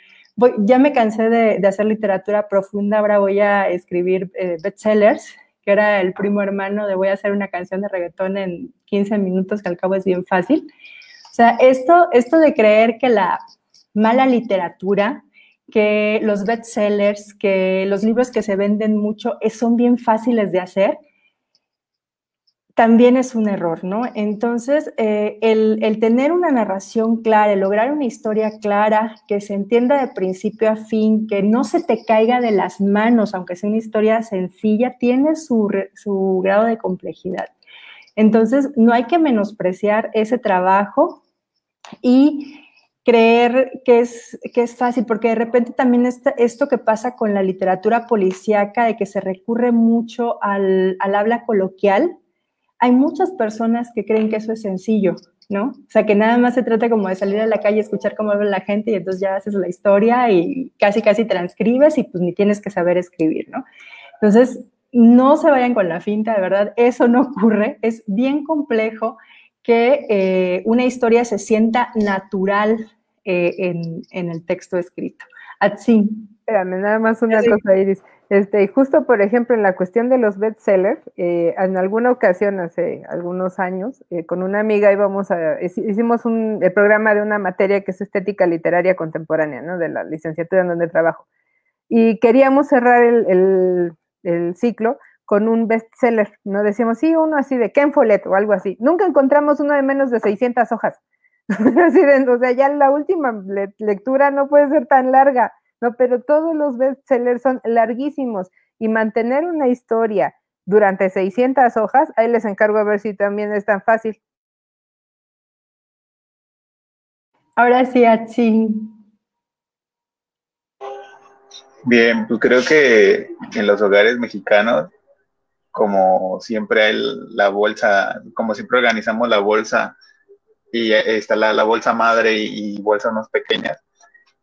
ya me cansé de, hacer literatura profunda, ahora voy a escribir eh, bestsellers, que era el primo hermano de voy a hacer una canción de reggaetón en 15 minutos, que al cabo es bien fácil. O sea, esto, esto de creer que la mala literatura que los bestsellers, que los libros que se venden mucho eh, son bien fáciles de hacer, también es un error, ¿no? Entonces, eh, el, tener una narración clara, el lograr una historia clara, que se entienda de principio a fin, que no se te caiga de las manos, aunque sea una historia sencilla, tiene su, su grado de complejidad. Entonces, no hay que menospreciar ese trabajo y creer que es, que es fácil, porque de repente también esto que pasa con la literatura policíaca, de que se recurre mucho al, habla coloquial, hay muchas personas que creen que eso es sencillo, ¿no? O sea, que nada más se trata como de salir a la calle, escuchar cómo habla la gente y entonces ya haces la historia y casi, casi transcribes y pues ni tienes que saber escribir, ¿no? Entonces, no se vayan con la finta, de verdad, eso no ocurre, es bien complejo que eh, una historia se sienta natural eh, en, el texto escrito. Atsi. Espérame, nada más una cosa, Iris. Este, justo, por ejemplo, en la cuestión de los bestsellers, eh, en alguna ocasión, hace algunos años, eh, con una amiga íbamos hicimos un el programa de una materia que es estética literaria contemporánea, ¿no? De la licenciatura en donde trabajo. Y queríamos cerrar el, el ciclo con un bestseller, ¿no? Decíamos, sí, uno así de Ken Follett o algo así. Nunca encontramos uno de menos de 600 hojas. o sea, ya la última lectura no puede ser tan larga, ¿no? Pero todos los bestsellers son larguísimos y mantener una historia durante 600 hojas, ahí les encargo a ver si también es tan fácil. Ahora sí, Achi. Bien, pues creo que en los hogares mexicanos, como siempre hay la bolsa, como siempre organizamos la bolsa y está la, la bolsa madre y, bolsas más pequeñas.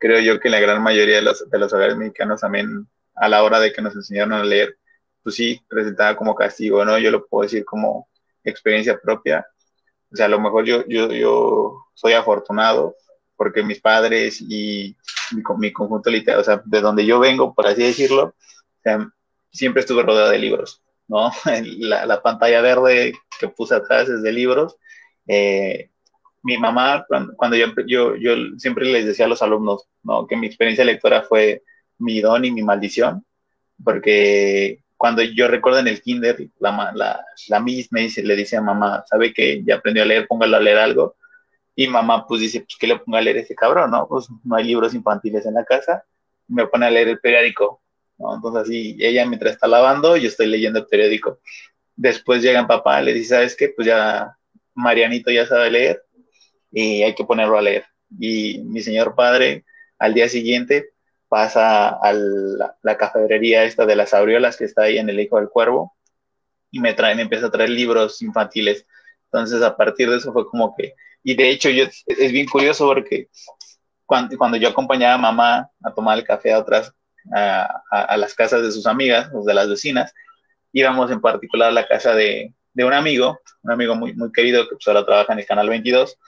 Creo yo que la gran mayoría de los, de los hogares mexicanos también a la hora de que nos enseñaron a leer, pues sí, presentaba como castigo, ¿no? Yo lo puedo decir como experiencia propia. O sea, a lo mejor yo, yo, yo soy afortunado porque mis padres y mi, mi conjunto literario, o sea, de donde yo vengo, por así decirlo, siempre estuve rodeado de libros, ¿no? La, la, pantalla verde que puse atrás es de libros. Eh, mi mamá, cuando, yo, yo, yo, siempre les decía a los alumnos, ¿no? Que mi experiencia lectora fue mi don y mi maldición, porque cuando yo recuerdo en el kinder, la, la, la Miss me dice, le dice a mamá, ¿sabe que ya aprendió a leer? Póngalo a leer algo. Y mamá pues dice, pues que le ponga a leer ese cabrón, ¿no? Pues no hay libros infantiles en la casa. Me pone a leer el periódico. Entonces así, ella mientras está lavando, yo estoy leyendo el periódico. Después llega papá, le dice, ¿sabes qué? Pues ya Marianito ya sabe leer, y hay que ponerlo a leer. Y mi señor padre al día siguiente pasa a la, la cafetería esta de las abriolas que está ahí en el Hijo del Cuervo y me trae, me empieza a traer libros infantiles. Entonces a partir de eso fue como que, y de hecho yo, es bien curioso porque cuando, cuando yo acompañaba a mamá a tomar el café a otras, a, a, las casas de sus amigas, o de las vecinas, íbamos en particular a la casa de, de un amigo, un amigo muy, muy querido que pues ahora trabaja en el Canal 22,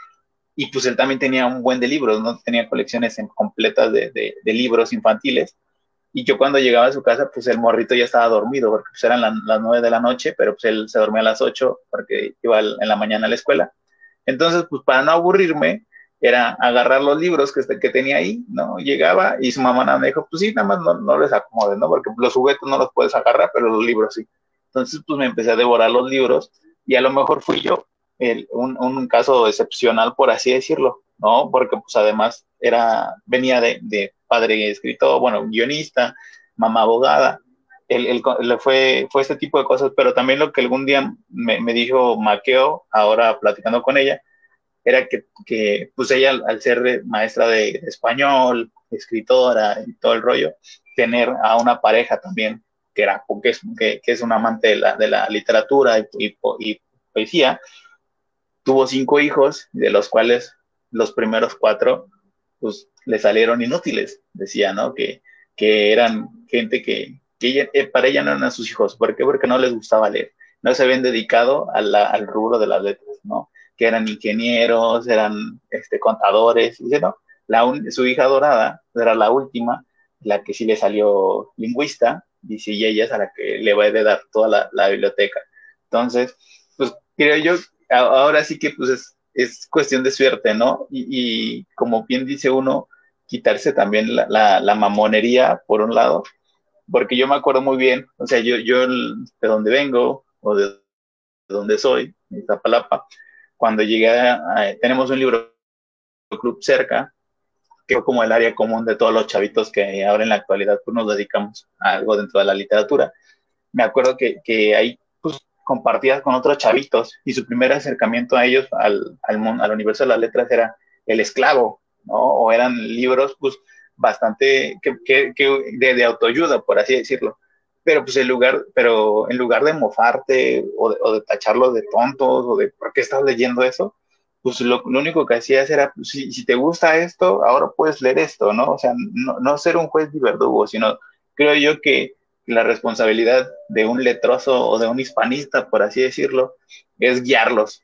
y pues él también tenía un buen de libros, ¿no? Tenía colecciones completas de, de, libros infantiles. Y yo cuando llegaba a su casa, pues el morrito ya estaba dormido, porque pues eran las nueve de la noche, pero pues él se dormía a las ocho porque iba en la mañana a la escuela. Entonces, pues para no aburrirme, era agarrar los libros que, que tenía ahí, ¿no? Llegaba y su mamá me dijo, pues sí, nada más no, no les acomodes, ¿no? Porque los juguetes no los puedes agarrar, pero los libros sí. Entonces, pues me empecé a devorar los libros y a lo mejor fui yo un, caso excepcional, por así decirlo, ¿no? Porque pues además era, venía de, padre escritor, bueno, guionista, mamá abogada, él, fue, fue este tipo de cosas, pero también lo que algún día me, dijo Maqueo, ahora platicando con ella, era que, que pues ella al, ser maestra de, español, escritora y todo el rollo, tener a una pareja también que era que es, que, es un amante de la, de la literatura y, y poesía, tuvo cinco hijos, de los cuales los primeros cuatro, pues le salieron inútiles, decía, ¿no? Que, que eran gente que, que eh, para ella no eran sus hijos. ¿Por qué? Porque no les gustaba leer. No se habían dedicado al rubro de las letras, ¿no? Que eran ingenieros, eran este, contadores. Dice, no, la su hija dorada era la última, la que sí le salió lingüista, dice, y ella es a la que le va a heredar toda la, biblioteca. Entonces, pues creo yo, ahora sí que pues es, es cuestión de suerte, ¿no? Y, como bien dice uno, quitarse también la, mamonería, por un lado, porque yo me acuerdo muy bien, o sea, yo, de donde vengo o de donde soy, en Iztapalapa, cuando llegué, a, tenemos un libro club cerca, que es como el área común de todos los chavitos que ahora en la actualidad pues, nos dedicamos a algo dentro de la literatura. Me acuerdo que, que ahí compartías con otros chavitos y su primer acercamiento a ellos, al, al, al universo de las letras, era El Esclavo, ¿no? O eran libros, pues, bastante que, que, de, de, autoayuda, por así decirlo. Pero pues en lugar, pero en lugar de mofarte o de, o de de tontos o de por qué estás leyendo eso, pues lo, lo único que hacías era, pues, si, si, te gusta esto, ahora puedes leer esto, ¿no? O sea, no, no ser un juez y verdugo, sino creo yo que la responsabilidad de un letroso o de un hispanista, por así decirlo, es guiarlos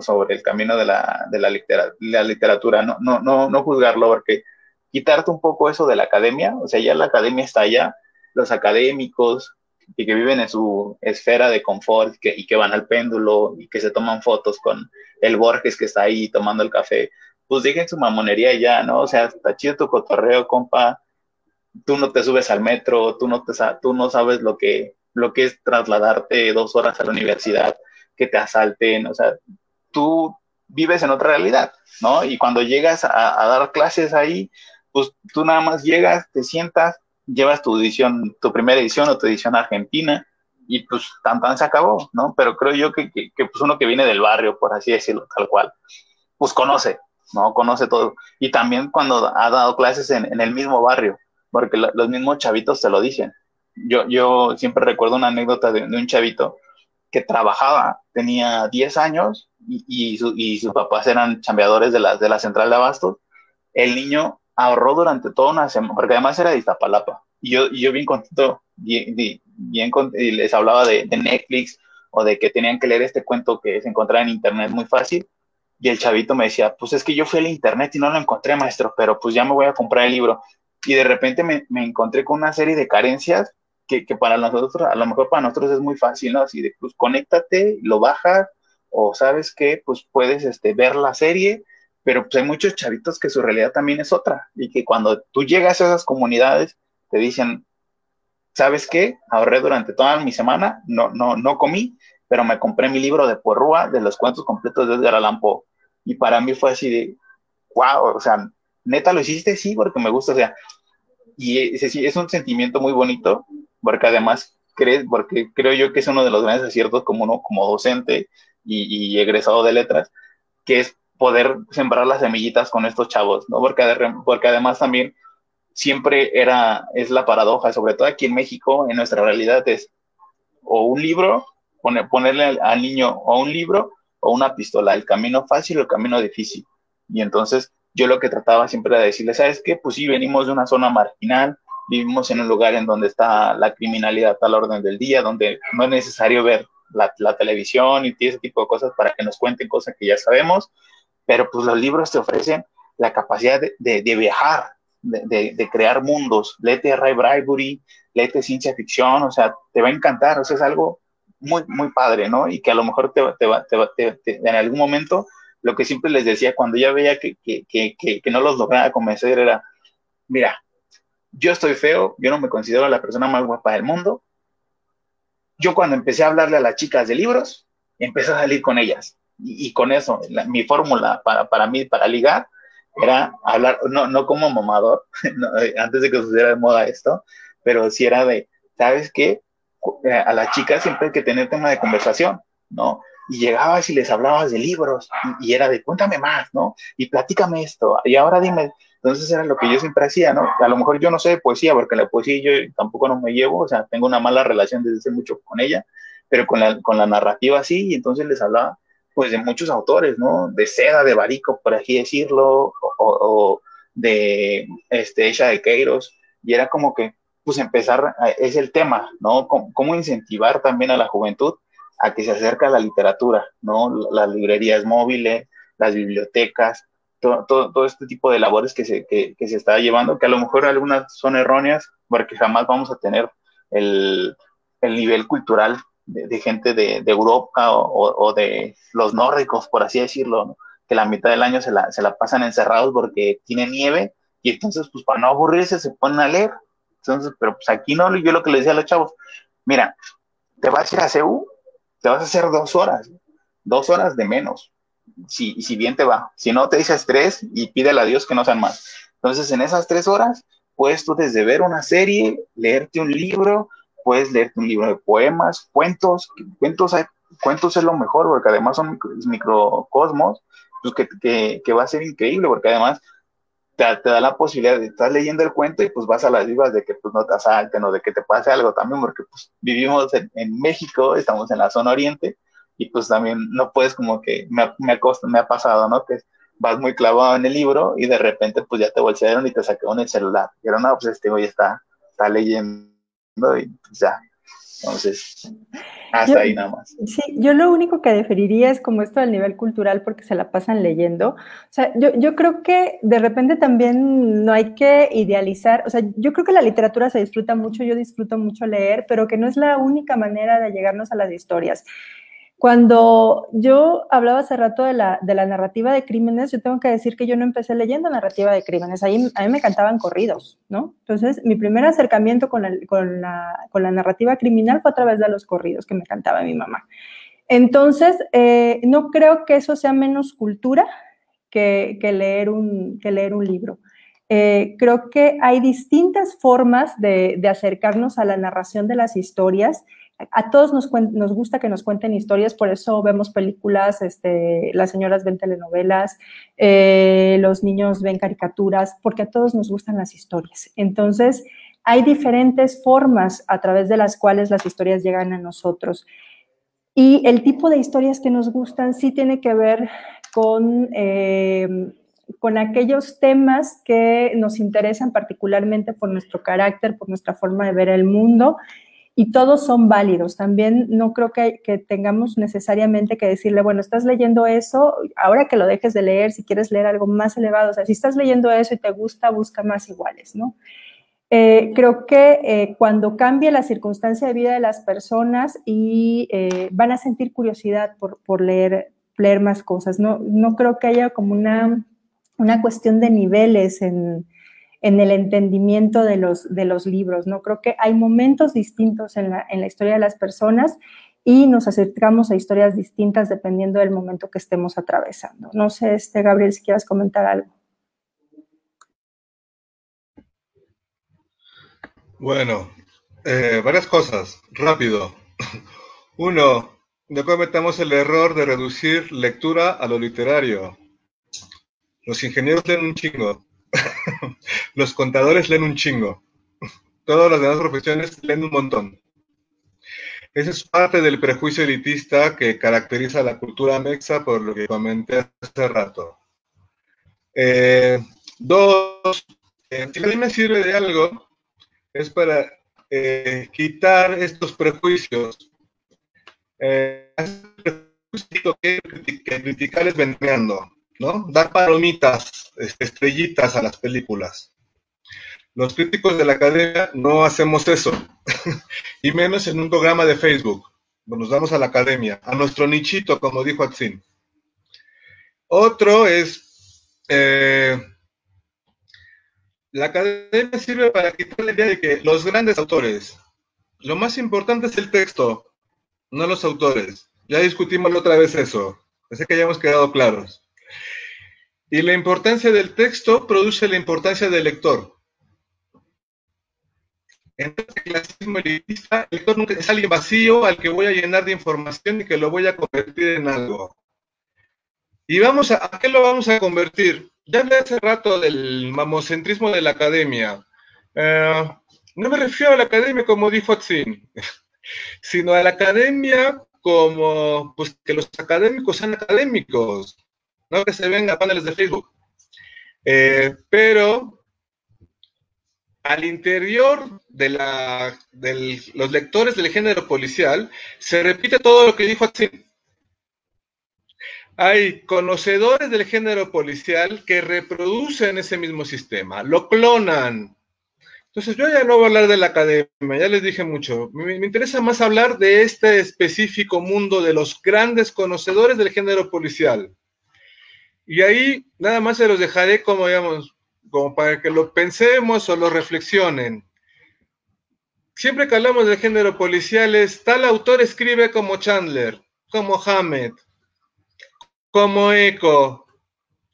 sobre el camino de la, de la, literatura, la literatura, no, no, no, no juzgarlo, porque quitarte un poco eso de la academia, o sea, ya la academia está allá, los académicos y que viven en su esfera de confort que, y que van al péndulo y que se toman fotos con el Borges que está ahí tomando el café, pues dejen su mamonería ya, ¿no? O sea, está chido tu cotorreo, compa, tú no te subes al metro, tú no, te, tú no sabes lo que, lo que es trasladarte dos horas a la universidad, que te asalten, o sea, tú vives en otra realidad, ¿no? Y cuando llegas a, a dar clases ahí, pues tú nada más llegas, te sientas, llevas tu edición, tu primera edición o tu edición argentina y pues tan tan se acabó, ¿no? Pero creo yo que, que, pues uno que viene del barrio, por así decirlo, tal cual, pues conoce, ¿no? Conoce todo. Y también cuando ha dado clases en, en el mismo barrio, porque los mismos chavitos te lo dicen. Yo, yo siempre recuerdo una anécdota de, un chavito que trabajaba, tenía 10 años y, y, su, y, sus papás eran chambeadores de la, de la central de abastos. El niño ahorró durante toda una semana, porque además era de Iztapalapa. Y yo, y yo bien contento, bien, bien, y les hablaba de, de, Netflix o de que tenían que leer este cuento que se encontraba en internet muy fácil. Y el chavito me decía, pues es que yo fui al internet y no lo encontré, maestro, pero pues ya me voy a comprar el libro. Y de repente me, me encontré con una serie de carencias que, que, para nosotros, a lo mejor para nosotros es muy fácil, ¿no? Así de, pues conéctate, lo bajas, o sabes que, pues puedes este, ver la serie pero pues hay muchos chavitos que su realidad también es otra y que cuando tú llegas a esas comunidades te dicen, ¿sabes qué? Ahorré durante toda mi semana, no, no, no comí, pero me compré mi libro de Porrúa de los cuentos completos de Edgar Allan Poe. Y para mí fue así de, wow, o sea, neta lo hiciste, sí, porque me gusta, o sea, y es, es un sentimiento muy bonito, porque además crees, porque creo yo que es uno de los grandes aciertos como uno, como docente y, y egresado de letras, que es poder sembrar las semillitas con estos chavos, ¿no? Porque, porque además también siempre era, es la paradoja, sobre todo aquí en México, en nuestra realidad es o un libro, poner, ponerle al, niño o un libro o una pistola, el camino fácil o el camino difícil. Y entonces yo lo que trataba siempre era decirle, ¿sabes qué? Pues sí, venimos de una zona marginal, vivimos en un lugar en donde está la criminalidad a la orden del día, donde no es necesario ver la, la televisión y ese tipo de cosas para que nos cuenten cosas que ya sabemos, pero pues los libros te ofrecen la capacidad de, de, de viajar, de, de, crear mundos. Léete a Ray Bradbury, léete ciencia ficción, o sea, te va a encantar, o sea, es algo muy, muy padre, ¿no? Y que a lo mejor te, te, te en algún momento, lo que siempre les decía cuando ya veía que, que, que, que no los lograba convencer era, mira, yo estoy feo, yo no me considero la persona más guapa del mundo. Yo cuando empecé a hablarle a las chicas de libros, empecé a salir con ellas y, con eso, mi fórmula para, para mí, para ligar, era hablar, no, no como mamador, eh, antes de que sucediera de moda esto, pero sí era de, ¿sabes qué? Eh, a las chicas siempre hay que tener tema de conversación, ¿no? Y llegabas y les hablabas de libros y, era de, cuéntame más, ¿no? Y platícame esto, y ahora dime, entonces era lo que yo siempre hacía, ¿no? A lo mejor yo no sé de poesía, porque la poesía yo tampoco no me llevo, o sea, tengo una mala relación desde hace mucho con ella, pero con la, con la narrativa sí, y entonces les hablaba pues de muchos autores, ¿no? De Seda, de Barico, por así decirlo, o, de este, Esha de Queiros, y era como que, pues empezar, es el tema, ¿no? cómo incentivar también a la juventud a que se acerque a la literatura, ¿no? Las librerías móviles, las bibliotecas, todo, todo, este tipo de labores que se, que, que se está llevando, que a lo mejor algunas son erróneas, porque jamás vamos a tener el, el nivel cultural de, gente de, de Europa o, o, de los nórdicos, por así decirlo, que la mitad del año se la, se la pasan encerrados porque tiene nieve y entonces, pues para no aburrirse, se ponen a leer. Entonces, pero pues aquí no, yo lo que les decía a los chavos, mira, te vas a ir a CEU te vas a hacer dos horas, dos horas de menos, si, si bien te va. Si no, te dices tres y pídele a Dios que no sean más. Entonces, en esas tres horas, puedes tú desde ver una serie, leerte un libro, puedes leerte un libro de poemas, cuentos, cuentos, cuentos es lo mejor, porque además son microcosmos, pues que, que va a ser increíble, porque además te, da la posibilidad de estar leyendo el cuento y pues vas a las vivas de que pues no te asalten o de que te pase algo también, porque pues vivimos en, México, estamos en la zona oriente y pues también no puedes como que me, me, me ha pasado, ¿no? Que vas muy clavado en el libro y de repente pues ya te bolsearon y te sacaron el celular. Y era, no, pues este güey está, está leyendo y pues ya, entonces, hasta ahí nada más. Sí, yo lo único que definiría es como esto del nivel cultural porque se la pasan leyendo. O sea, yo, yo creo que de repente también no hay que idealizar, o sea, yo creo que la literatura se disfruta mucho, yo disfruto mucho leer, pero que no es la única manera de llegarnos a las historias. Cuando yo hablaba hace rato de la, de la, narrativa de crímenes, yo tengo que decir que yo no empecé leyendo narrativa de crímenes, ahí a mí me cantaban corridos, ¿no? Entonces, mi primer acercamiento con la, con la, con la narrativa criminal fue a través de los corridos que me cantaba mi mamá. Entonces, eh, no creo que eso sea menos cultura que, que leer, un, que leer un libro. Eh, creo que hay distintas formas de, de acercarnos a la narración de las historias a todos nos, nos, gusta que nos cuenten historias, por eso vemos películas, este, las señoras ven telenovelas, eh, los niños ven caricaturas, porque a todos nos gustan las historias. Entonces, hay diferentes formas a través de las cuales las historias llegan a nosotros. Y el tipo de historias que nos gustan sí tiene que ver con, eh, con aquellos temas que nos interesan particularmente por nuestro carácter, por nuestra forma de ver el mundo y todos son válidos. También no creo que, tengamos necesariamente que decirle, bueno, estás leyendo eso, ahora que lo dejes de leer, si quieres leer algo más elevado, o sea, si estás leyendo eso y te gusta, busca más iguales, ¿no? Eh, creo que eh, cuando cambie la circunstancia de vida de las personas y eh, van a sentir curiosidad por, leer, leer más cosas, no, no creo que haya como una, una cuestión de niveles en, en el entendimiento de los, de los libros, ¿no? Creo que hay momentos distintos en la, en la historia de las personas y nos acercamos a historias distintas dependiendo del momento que estemos atravesando. No sé, este, Gabriel, si quieres comentar algo. Bueno, eh, varias cosas, rápido. Uno, no cometamos el error de reducir lectura a lo literario. Los ingenieros leen un chingo, los contadores leen un chingo. Todas las demás profesiones leen un montón. Ese es parte del prejuicio elitista que caracteriza la cultura mexa, por lo que comenté hace rato. Eh, dos, eh, si a mí me sirve de algo, es para eh, quitar estos prejuicios. Eh, que criticar es vendiendo. ¿No? Dar palomitas, este, estrellitas a las películas. Los críticos de la academia no hacemos eso, y menos en un programa de Facebook. Nos vamos a la academia, a nuestro nichito, como dijo Atsin. Otro es, eh, la academia sirve para quitar la idea de que los grandes autores, lo más importante es el texto, no los autores. Ya discutimos otra vez eso, pensé que ya hemos quedado claros. Y la importancia del texto produce la importancia del lector. Entonces, el clasismo elitista, el lector nunca es alguien vacío al que voy a llenar de información y que lo voy a convertir en algo. ¿Y vamos a, qué lo vamos a convertir? Ya hablé hace rato del mamocentrismo de la academia. Eh, no me refiero a la academia como dijo Atsin, sino a la academia como pues, que los académicos sean académicos no que se ven a paneles de Facebook. Eh, pero al interior de, los lectores del género policial se repite todo lo que dijo Axel. Hay conocedores del género policial que reproducen ese mismo sistema, lo clonan. Entonces yo ya no voy a hablar de la academia, ya les dije mucho. Me interesa más hablar de este específico mundo de los grandes conocedores del género policial. Y ahí nada más se los dejaré como, digamos, como para que lo pensemos o lo reflexionen. Siempre que hablamos de género policiales, tal autor escribe como Chandler, como Hammett, como Eco,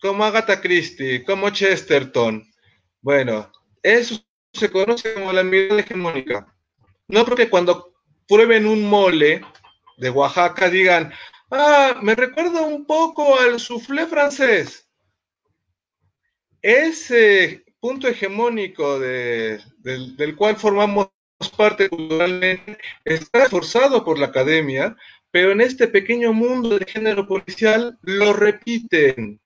como Agatha Christie, como Chesterton. Bueno, eso se conoce como la mirada hegemónica. No porque cuando prueben un mole de Oaxaca digan, Ah, me recuerda un poco al soufflé francés. Ese punto hegemónico del, del, cual formamos parte culturalmente está forzado por la academia, pero en este pequeño mundo de género policial lo repiten.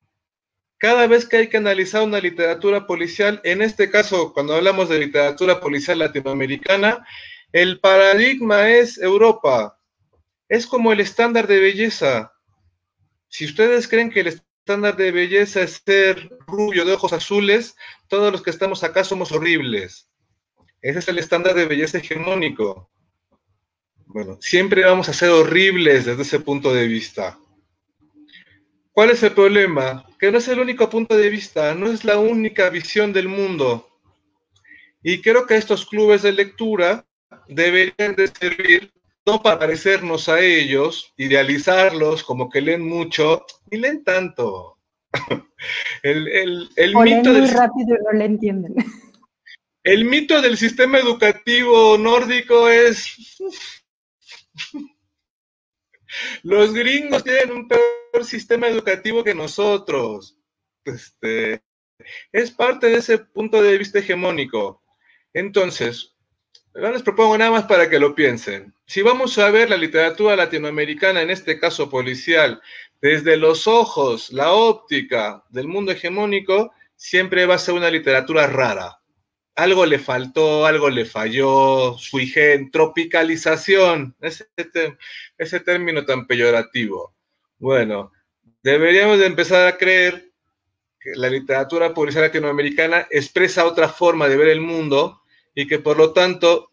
Cada vez que hay que analizar una literatura policial, en este caso, cuando hablamos de literatura policial latinoamericana, el paradigma es Europa, es como el estándar de belleza. Si ustedes creen que el estándar de belleza es ser rubio de ojos azules, todos los que estamos acá somos horribles. Ese es el estándar de belleza hegemónico. Bueno, siempre vamos a ser horribles desde ese punto de vista. ¿Cuál es el problema? Que no es el único punto de vista, no es la única visión del mundo. Y creo que estos clubes de lectura deberían de servir no para parecernos a ellos, idealizarlos como que leen mucho, ni leen tanto. el, el, mito muy rápido y no le entienden. El mito del sistema educativo nórdico es... Los gringos tienen un peor sistema educativo que nosotros. Este, es parte de ese punto de vista hegemónico. Entonces, no les propongo nada más para que lo piensen. Si vamos a ver la literatura latinoamericana, en este caso policial, desde los ojos, la óptica del mundo hegemónico, siempre va a ser una literatura rara. Algo le faltó, algo le falló, su higiene, tropicalización, ese, ese término tan peyorativo. Bueno, deberíamos de empezar a creer que la literatura policial latinoamericana expresa otra forma de ver el mundo y que por lo tanto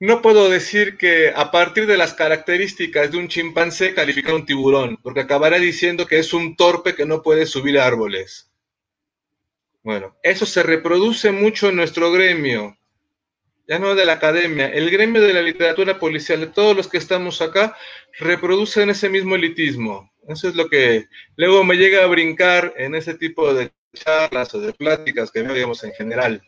no puedo decir que a partir de las características de un chimpancé calificar un tiburón, porque acabará diciendo que es un torpe que no puede subir árboles. Bueno, eso se reproduce mucho en nuestro gremio, ya no de la academia, el gremio de la literatura policial, de todos los que estamos acá, reproducen ese mismo elitismo. Eso es lo que luego me llega a brincar en ese tipo de charlas o de pláticas que vemos en general.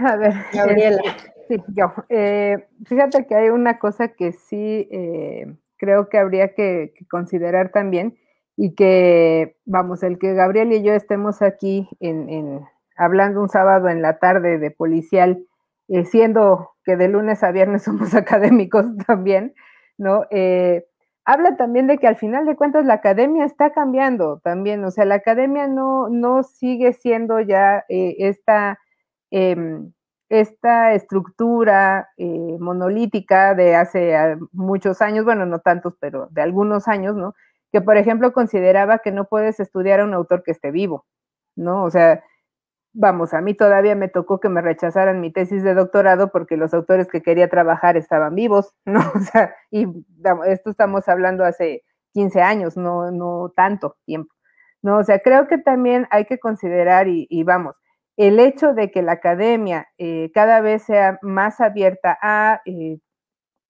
A ver, Gabriela. Este, sí, yo. Eh, fíjate que hay una cosa que sí eh, creo que habría que, considerar también y que, vamos, el que Gabriel y yo estemos aquí en, hablando un sábado en la tarde de policial, eh, siendo que de lunes a viernes somos académicos también, ¿no? habla también de que al final de cuentas la academia está cambiando también, o sea, la academia no, no sigue siendo ya esta Em, esta estructura eh, monolítica de hace ah, muchos años, bueno, no tantos, pero de algunos años, ¿no? Que, por ejemplo, consideraba que no puedes estudiar a un autor que esté vivo, ¿no? O sea, vamos, a mí todavía me tocó que me rechazaran mi tesis de doctorado porque los autores que quería trabajar estaban vivos, ¿no? O sea, y esto estamos hablando hace 15 años, no, no tanto tiempo, ¿no? O sea, creo que también hay que considerar y vamos, el hecho de que la academia eh, cada vez sea más abierta a, eh,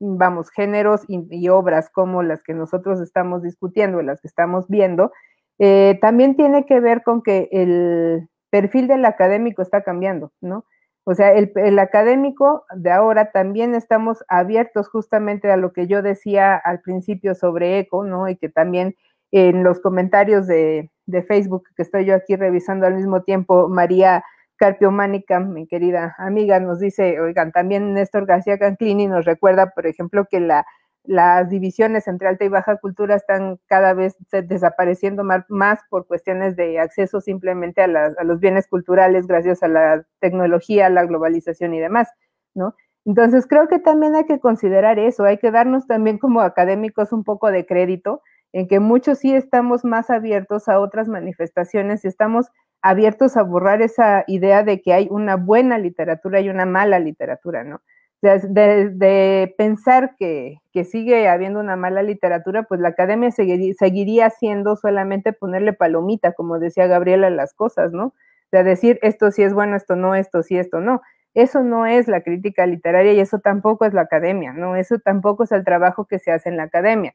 vamos, géneros y, obras como las que nosotros estamos discutiendo, las que estamos viendo, eh, también tiene que ver con que el perfil del académico está cambiando, ¿no? O sea, el, el, académico de ahora también estamos abiertos justamente a lo que yo decía al principio sobre ECO, ¿no? Y que también en los comentarios de, de Facebook que estoy yo aquí revisando al mismo tiempo, María Carpiománica, mi querida amiga, nos dice, oigan, también Néstor García Canclini nos recuerda, por ejemplo, que la las divisiones entre alta y baja cultura están cada vez desapareciendo más, por cuestiones de acceso simplemente a, los bienes culturales gracias a la tecnología, la globalización y demás, ¿no? Entonces creo que también hay que considerar eso, hay que darnos también como académicos un poco de crédito en que muchos sí estamos más abiertos a otras manifestaciones y estamos abiertos a borrar esa idea de que hay una buena literatura y una mala literatura, ¿no? de, pensar que, sigue habiendo una mala literatura, pues la academia seguiría, siendo solamente ponerle palomita, como decía Gabriela, las cosas, ¿no? Sea, decir esto sí es bueno, esto no, esto sí, esto no. Eso no es la crítica literaria y eso tampoco es la academia, ¿no? Eso tampoco es el trabajo que se hace en la academia.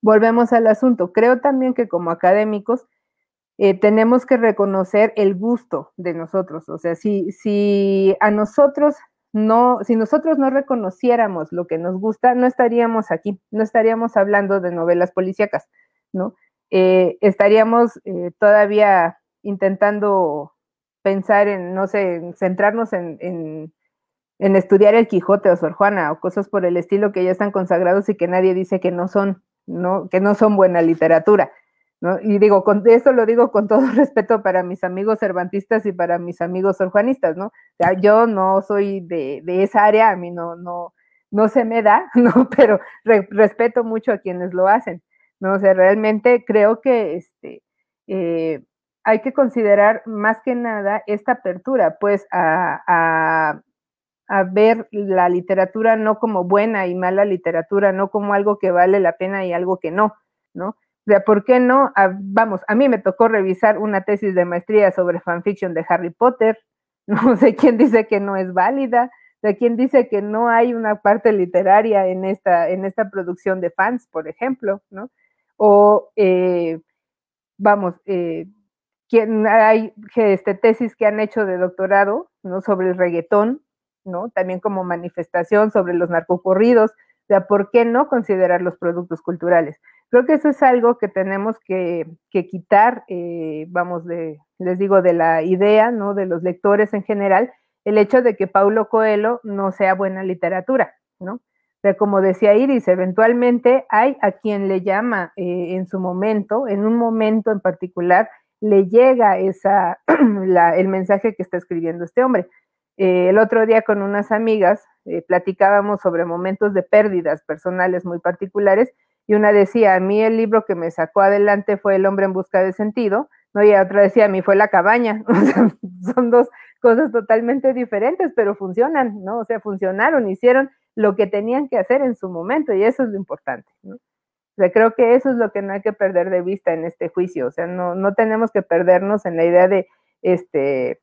Volvemos al asunto. Creo también que como académicos eh, tenemos que reconocer el gusto de nosotros. O sea, si, si a nosotros no, si nosotros no reconociéramos lo que nos gusta, no estaríamos aquí, no estaríamos hablando de novelas policíacas, ¿no? Eh, estaríamos eh, todavía intentando pensar en, no sé, centrarnos en, en, estudiar el Quijote o Sor Juana o cosas por el estilo que ya están consagrados y que nadie dice que no son, ¿no? Que no son buena literatura. Y digo, con esto lo digo con todo respeto para mis amigos cervantistas y para mis amigos sorjuanistas, ¿no? O sea, yo no soy de, esa área, a mí no, no, no se me da, ¿no? Pero respeto mucho a quienes lo hacen, ¿no? O sea, realmente creo que este, eh, hay que considerar más que nada esta apertura, pues, a, a ver la literatura no como buena y mala literatura, no como algo que vale la pena y algo que no, ¿no? Sea, ¿por qué no? Vamos, a mí me tocó revisar una tesis de maestría sobre fanfiction de Harry Potter. No sé quién dice que no es válida, de quién dice que no hay una parte literaria en esta, en esta producción de fans, por ejemplo, ¿no? O, eh, vamos, eh, hay este, tesis que han hecho de doctorado, ¿no? Sobre el reggaetón, ¿no? También como manifestación sobre los narcocorridos. Sea, ¿por qué no considerar los productos culturales? Creo que eso es algo que tenemos que, quitar, eh, vamos, de, les digo, de la idea, ¿no? De los lectores en general, el hecho de que Paulo Coelho no sea buena literatura, ¿no? O como decía Iris, eventualmente hay a quien le llama eh, en su momento, en un momento en particular, le llega esa, el mensaje que está escribiendo este hombre. Eh, el otro día con unas amigas platicábamos sobre momentos de pérdidas personales muy particulares y una decía, a mí el libro que me sacó adelante fue El hombre en busca de sentido, ¿no? Y otra decía, a mí fue La cabaña. son dos cosas totalmente diferentes, pero funcionan, ¿no? O sea, funcionaron, hicieron lo que tenían que hacer en su momento y eso es lo importante, ¿no? O sea, creo que eso es lo que no hay que perder de vista en este juicio, o sea, no, no tenemos que perdernos en la idea de, este,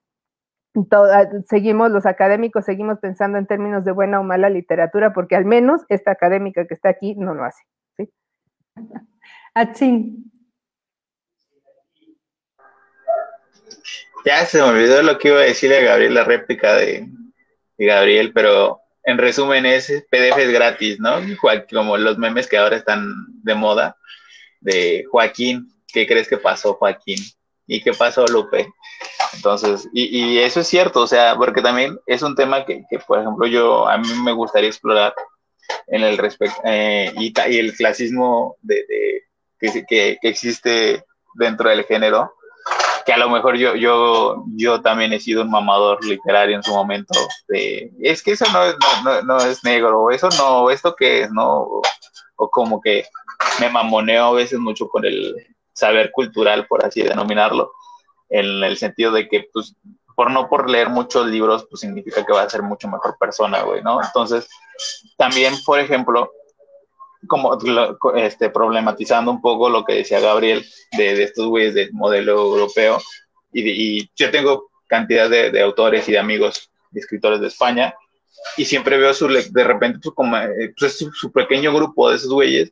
ah, seguimos, los académicos seguimos pensando en términos de buena o mala literatura, porque al menos esta académica que está aquí no lo hace. Atsin. Ya se me olvidó lo que iba a decirle a Gabriel, la réplica de, Gabriel, pero en resumen es PDF es gratis, ¿no? Como los memes que ahora están de moda, de Joaquín, ¿qué crees que pasó, Joaquín? ¿Y qué pasó, Lupe? Entonces, y, eso es cierto, o sea, porque también es un tema que, que, por ejemplo, yo, a mí me gustaría explorar en el respecto, eh, y, y, el clasismo de, que, que, existe dentro del género, que a lo mejor yo, yo, yo también he sido un mamador literario en su momento, de, es que eso no es, no, no, es negro, eso no, esto qué es, ¿no? O, como que me mamoneo a veces mucho con el saber cultural, por así denominarlo, en el sentido de que, pues, por no por leer muchos libros, pues significa que va a ser mucho mejor persona, güey, ¿no? Entonces, también, por ejemplo, como este, problematizando un poco lo que decía Gabriel de, estos güeyes del modelo europeo, y, yo tengo cantidad de, autores y de amigos de escritores de España, y siempre veo su, de repente, pues, como, eh, pues, su, pequeño grupo de esos güeyes,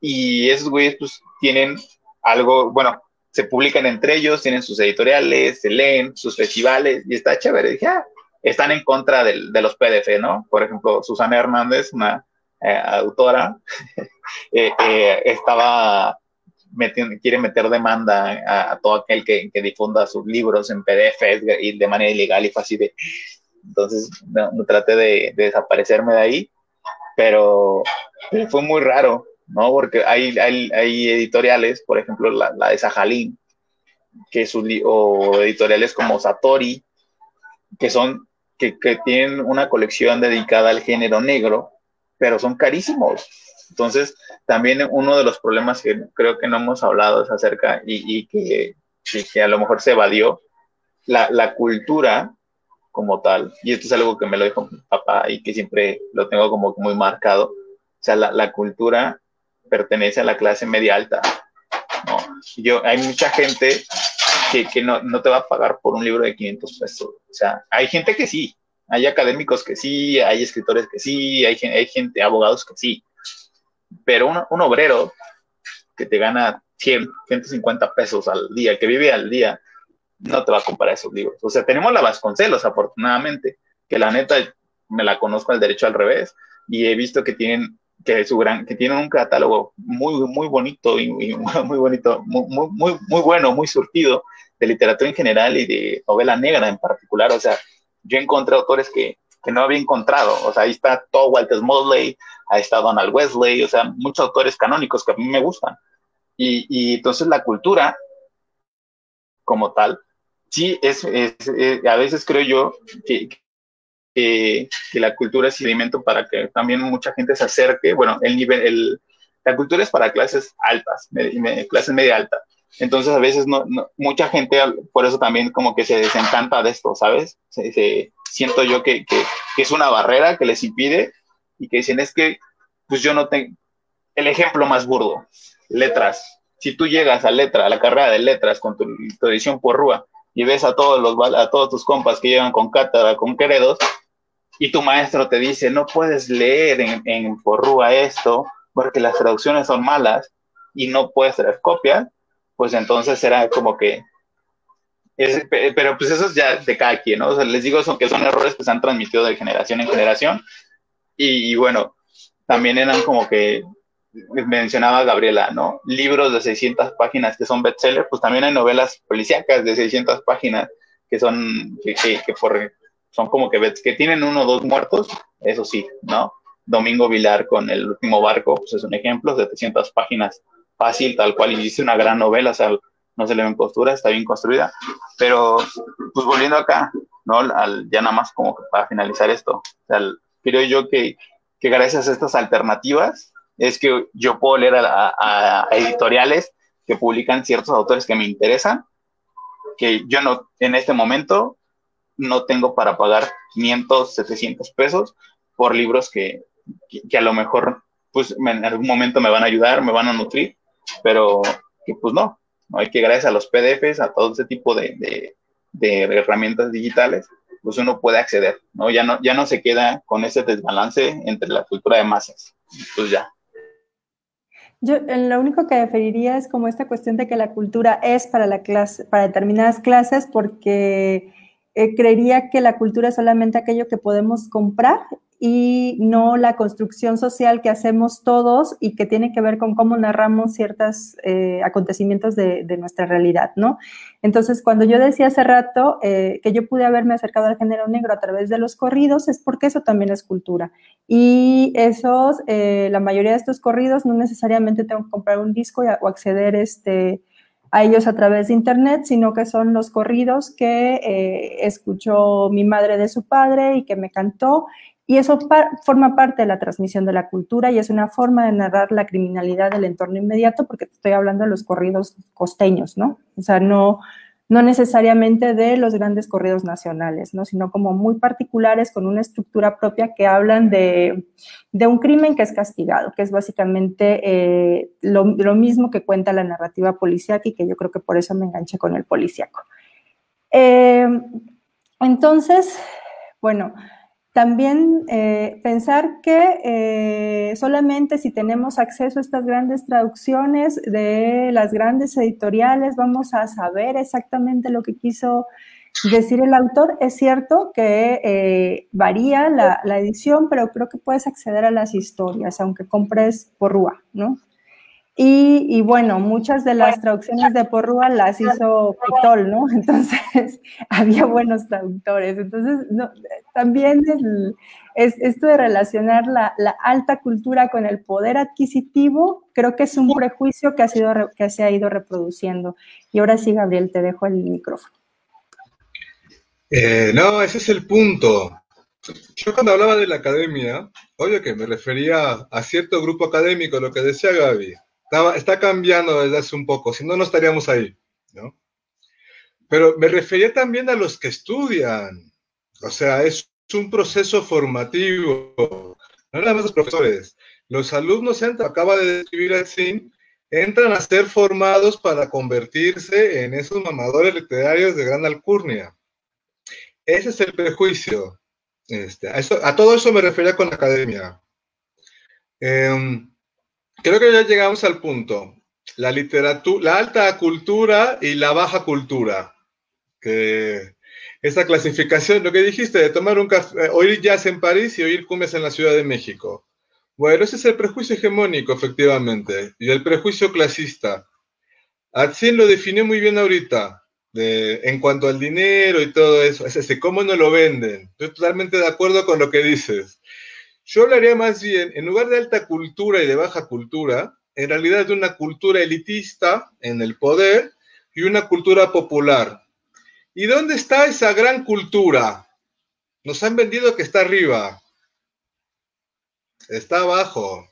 y esos güeyes, pues, tienen algo, bueno, se publican entre ellos, tienen sus editoriales, se leen, sus festivales, y está chévere. Dije, ah, están en contra de los PDF, ¿no? Por ejemplo, Susana Hernández, una eh, autora, eh, eh, estaba metiendo, quiere meter demanda a, todo aquel que, difunda sus libros en PDF y de manera ilegal y de... Entonces, no, traté de, desaparecerme de ahí, pero fue muy raro, ¿no? Porque hay, hay, editoriales, por ejemplo, la, la de Sajalín, que su, o editoriales como Satori, que son, que, que tienen una colección dedicada al género negro, pero son carísimos. Entonces, también uno de los problemas que creo que no hemos hablado es acerca y, y que, que, a lo mejor se evadió, la, la, cultura como tal, y esto es algo que me lo dijo mi papá y que siempre lo tengo como muy marcado, o sea, la, la cultura pertenece a la clase media alta. Yo, hay mucha gente que, que no, no, te va a pagar por un libro de 500 pesos. O sea, hay gente que sí, hay académicos que sí, hay escritores que sí, hay, hay gente, abogados que sí, pero un, un obrero que te gana 100, 150 pesos al día, que vive al día, no te va a comprar esos libros. O sea, tenemos la Vasconcelos, afortunadamente, que la neta me la conozco al derecho al revés y he visto que tienen que su gran que tienen un catálogo muy muy bonito y, muy bonito, muy, muy muy bueno, muy surtido de literatura en general y de novela negra en particular, o sea, yo encontré autores que, que no había encontrado, o sea, ahí está todo Walter Smalley, ahí está Donald Wesley, o sea, muchos autores canónicos que a mí me gustan. Y, y entonces la cultura como tal, sí, es, es, a veces creo yo que, que, que, la cultura es alimento para que también mucha gente se acerque, bueno, el nivel, el, la cultura es para clases altas, me, clases media alta. Entonces a veces no, no, mucha gente por eso también como que se desencanta de esto, ¿sabes? Se, se, siento yo que, que, que, es una barrera que les impide y que dicen es que pues yo no tengo el ejemplo más burdo, letras. Si tú llegas a letra, a la carrera de letras con tu, tu edición por Rúa y ves a todos los a todos tus compas que llegan con cátedra, con queredos, y tu maestro te dice, no puedes leer en, en esto porque las traducciones son malas y no puedes traer copia, pues entonces será como que... Es, pero pues eso es ya de cada quien, ¿no? Les digo son, que son errores que se han transmitido de generación en generación y, bueno, también eran como que mencionaba Gabriela, ¿no? Libros de 600 páginas que son bestsellers, pues también hay novelas policíacas de 600 páginas que son, que por, son como que, que tienen uno o dos muertos, eso sí, ¿no? Domingo Vilar con El último barco, pues es un ejemplo, 700 páginas, fácil, tal cual, y dice una gran novela, o sea, no se le ven costuras, está bien construida, pero pues volviendo acá, ¿no? Al, ya nada más como para finalizar esto, o creo yo que, que gracias a estas alternativas es que yo puedo leer a editoriales que publican ciertos autores que me interesan, que yo no, en este momento, no tengo para pagar 500, 700 pesos por libros que, que, a lo mejor pues en algún momento me van a ayudar, me van a nutrir, pero que pues no, no hay que gracias a los PDFs, a todo ese tipo de, de, de, herramientas digitales, pues uno puede acceder, ¿no? Ya no, ya no se queda con ese desbalance entre la cultura de masas, pues ya. Yo lo único que referiría es como esta cuestión de que la cultura es para la clase, para determinadas clases, porque eh, creería que la cultura es solamente aquello que podemos comprar y no la construcción social que hacemos todos y que tiene que ver con cómo narramos ciertos eh, acontecimientos de, nuestra realidad, ¿no? Entonces, cuando yo decía hace rato eh, que yo pude haberme acercado al género negro a través de los corridos, es porque eso también es cultura. Y esos, la mayoría de estos corridos no necesariamente tengo que comprar un disco o acceder este, a ellos a través de internet, sino que son los corridos que eh, escuchó mi madre de su padre y que me cantó. Y eso par forma parte de la transmisión de la cultura y es una forma de narrar la criminalidad del entorno inmediato, porque estoy hablando de los corridos costeños, ¿no? O sea, no, no necesariamente de los grandes corridos nacionales, ¿no? sino como muy particulares con una estructura propia que hablan de, de un crimen que es castigado, que es básicamente eh, lo, lo, mismo que cuenta la narrativa policíaca y que yo creo que por eso me enganché con el policíaco. Eh, entonces, bueno, también eh, pensar que eh, solamente si tenemos acceso a estas grandes traducciones de las grandes editoriales vamos a saber exactamente lo que quiso decir el autor. Es cierto que eh, varía la, la, edición, pero creo que puedes acceder a las historias, aunque compres por RUA, ¿no? Y, bueno, muchas de las traducciones de Porrúa las hizo Pitol, ¿no? Entonces, había buenos traductores. Entonces, también es, esto de relacionar la, alta cultura con el poder adquisitivo, creo que es un prejuicio que, ha sido, que se ha ido reproduciendo. Y ahora sí, Gabriel, te dejo el micrófono. Eh, no, ese es el punto. Yo cuando hablaba de la academia, oye que me refería a cierto grupo académico, lo que decía Gaby está cambiando desde hace un poco, si no, no estaríamos ahí, ¿no? Pero me refería también a los que estudian, o sea, es un proceso formativo, no nada más los profesores, los alumnos entran, acaba de describir así, entran a ser formados para convertirse en esos mamadores literarios de gran alcurnia. Ese es el prejuicio. Este, a, todo eso me refería con la academia. Eh, Creo que ya llegamos al punto. La literatura, la alta cultura y la baja cultura. Que esa clasificación, lo que dijiste de tomar un café, eh, oír jazz en París y oír cumbres en la Ciudad de México. Bueno, ese es el prejuicio hegemónico, efectivamente, y el prejuicio clasista. Atzin lo definió muy bien ahorita, en cuanto al dinero y todo eso, es ese, cómo no lo venden. Estoy totalmente de acuerdo con lo que dices. Yo hablaría más bien, en lugar de alta cultura y de baja cultura, en realidad de una cultura elitista en el poder y una cultura popular. ¿Y dónde está esa gran cultura? Nos han vendido que está arriba. Está abajo.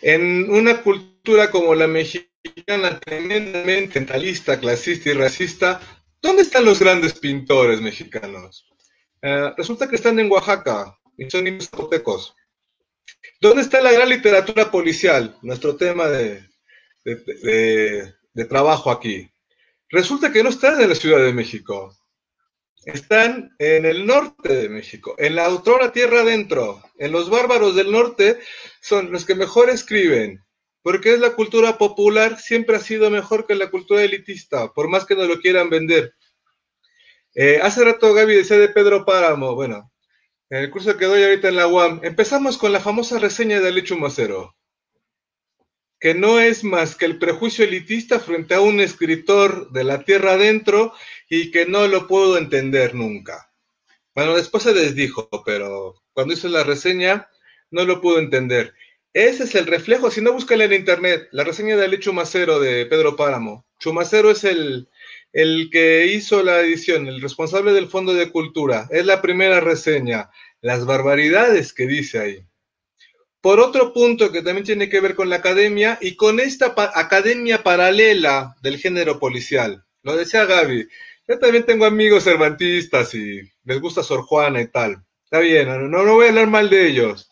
En una cultura como la mexicana, tremendamente centralista, clasista y racista, ¿dónde están los grandes pintores mexicanos? Eh, resulta que están en Oaxaca, son zapotecos. ¿Dónde está la gran literatura policial? Nuestro tema de, de, trabajo aquí. Resulta que no están en la Ciudad de México. Están en el norte de México, en la autora tierra adentro. En los bárbaros del norte son los que mejor escriben, porque es la cultura popular, siempre ha sido mejor que la cultura elitista, por más que no lo quieran vender. Eh, hace rato Gaby decía de Pedro Páramo, bueno, en el curso que doy ahorita en la UAM, empezamos con la famosa reseña de Alecho Macero, que no es más que el prejuicio elitista frente a un escritor de la tierra adentro y que no lo puedo entender nunca. Bueno, después se desdijo, pero cuando hizo la reseña no lo pudo entender. Ese es el reflejo, si no búscale en internet, la reseña de Alecho Macero de Pedro Páramo. Chumacero es el, el que hizo la edición, el responsable del Fondo de Cultura. Es la primera reseña, las barbaridades que dice ahí. Por otro punto que también tiene que ver con la academia y con esta academia paralela del género policial. Lo decía Gaby. Yo también tengo amigos cervantistas y les gusta Sor Juana y tal. Está bien, no, no voy a hablar mal de ellos.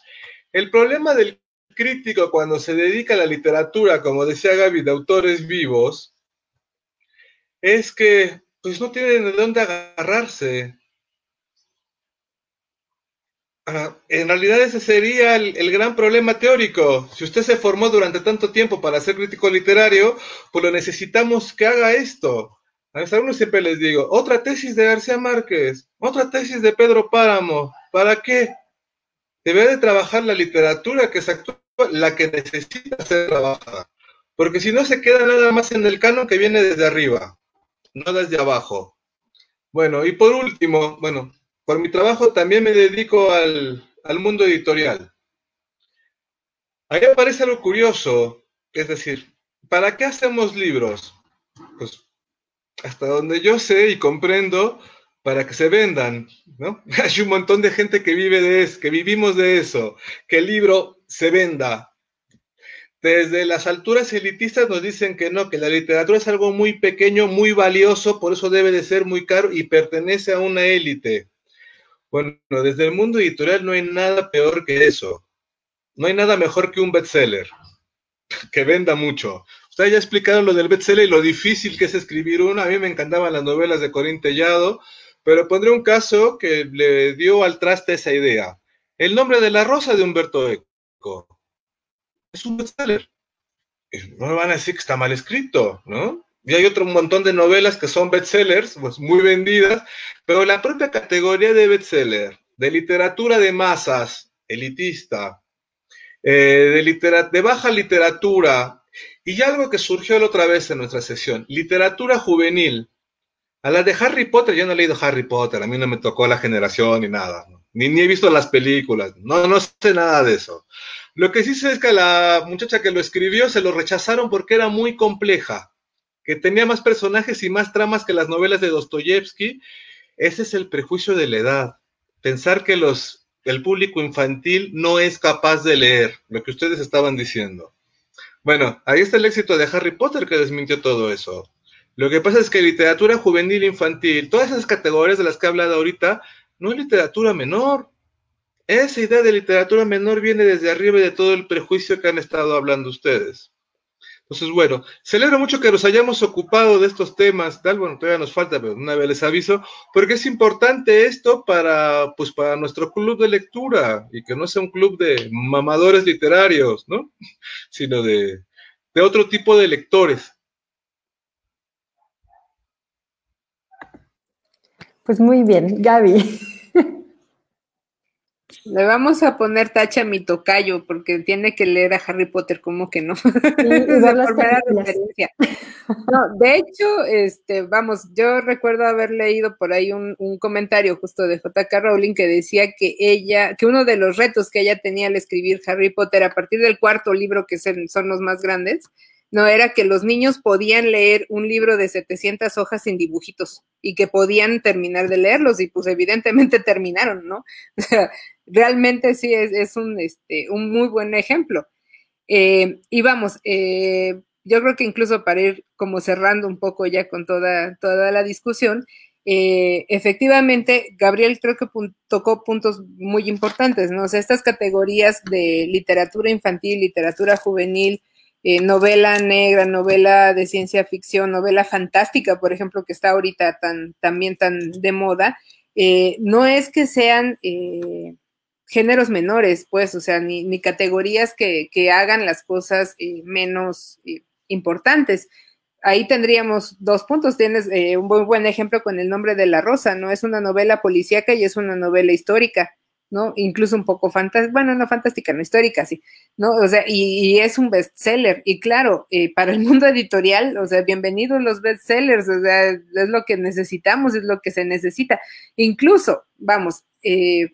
El problema del crítico cuando se dedica a la literatura, como decía Gaby, de autores vivos, es que pues no tienen de dónde agarrarse. En realidad ese sería el, gran problema teórico. Si usted se formó durante tanto tiempo para ser crítico literario, pues lo necesitamos que haga esto. A mis alumnos siempre les digo, otra tesis de García Márquez, otra tesis de Pedro Páramo. ¿Para qué? Debe de trabajar la literatura que es la que necesita ser trabajada. Porque si no se queda nada más en el canon que viene desde arriba no desde abajo. Bueno, y por último, bueno, por mi trabajo también me dedico al, mundo editorial. Ahí aparece algo curioso, es decir, ¿para qué hacemos libros? Pues hasta donde yo sé y comprendo, para que se vendan, ¿no? Hay un montón de gente que vive de eso, que vivimos de eso, que el libro se venda, desde las alturas elitistas nos dicen que no, que la literatura es algo muy pequeño, muy valioso, por eso debe de ser muy caro y pertenece a una élite. Bueno, desde el mundo editorial no hay nada peor que eso. No hay nada mejor que un bestseller, que venda mucho. Ustedes ya explicaron lo del bestseller y lo difícil que es escribir uno. A mí me encantaban las novelas de Corín Tellado, pero pondré un caso que le dio al traste esa idea. El nombre de la rosa de Humberto Eco es un bestseller. No me van a decir que está mal escrito, ¿no? Y hay otro montón de novelas que son bestsellers, pues muy vendidas, pero la propia categoría de bestseller, de literatura de masas, elitista, eh, de, de baja literatura, Y algo que surgió la otra vez en nuestra sesión, literatura juvenil. A la de Harry Potter, yo no he leído Harry Potter, a mí no me tocó la generación ni nada, ni, ni he visto las películas, no, no sé nada de eso. Lo que sí sé es que a la muchacha que lo escribió se lo rechazaron porque era muy compleja, que tenía más personajes y más tramas que las novelas de Dostoyevsky. Ese es el prejuicio de la edad. Pensar que los, el público infantil no es capaz de leer lo que ustedes estaban diciendo. Bueno, ahí está el éxito de Harry Potter que desmintió todo eso. Lo que pasa es que literatura juvenil infantil, todas esas categorías de las que he hablado ahorita, no es literatura menor, esa idea de literatura menor viene desde arriba y de todo el prejuicio que han estado hablando ustedes. Entonces, bueno, celebro mucho que nos hayamos ocupado de estos temas, tal, bueno, todavía nos falta, pero una vez les aviso, porque es importante esto para, pues, para nuestro club de lectura, y que no sea un club de mamadores literarios, ¿no? Sino de, de otro tipo de lectores. Pues muy bien, Gaby. Le vamos a poner tacha a mi tocayo porque tiene que leer a Harry Potter, como que no? referencia. No, de hecho, este, vamos, yo recuerdo haber leído por ahí un, un comentario justo de J.K. Rowling que decía que ella, que uno de los retos que ella tenía al escribir Harry Potter a partir del cuarto libro, que son los más grandes, no era que los niños podían leer un libro de 700 hojas sin dibujitos y que podían terminar de leerlos y pues evidentemente terminaron, ¿no? O sea, realmente sí es, un, este, un muy buen ejemplo. Eh, y vamos, eh, yo creo que incluso para ir como cerrando un poco ya con toda, toda la discusión, eh, efectivamente, Gabriel creo que tocó puntos muy importantes, ¿no? O sea, estas categorías de literatura infantil, literatura juvenil, novela negra, novela de ciencia ficción, novela fantástica, por ejemplo, que está ahorita tan, también tan de moda, no es que sean géneros menores, pues, o sea, ni, categorías que, que, hagan las cosas menos importantes. Ahí tendríamos dos puntos. Tienes un muy buen ejemplo con el nombre de la rosa, ¿no? Es una novela policíaca y es una novela histórica. ¿no? Incluso un poco fantástica, bueno, no fantástica, no histórica, sí, ¿no? O sea, y, es un bestseller. Y claro, eh, para el mundo editorial, o sea, bienvenidos los bestsellers, o sea, es lo que necesitamos, es lo que se necesita. Incluso, vamos, eh,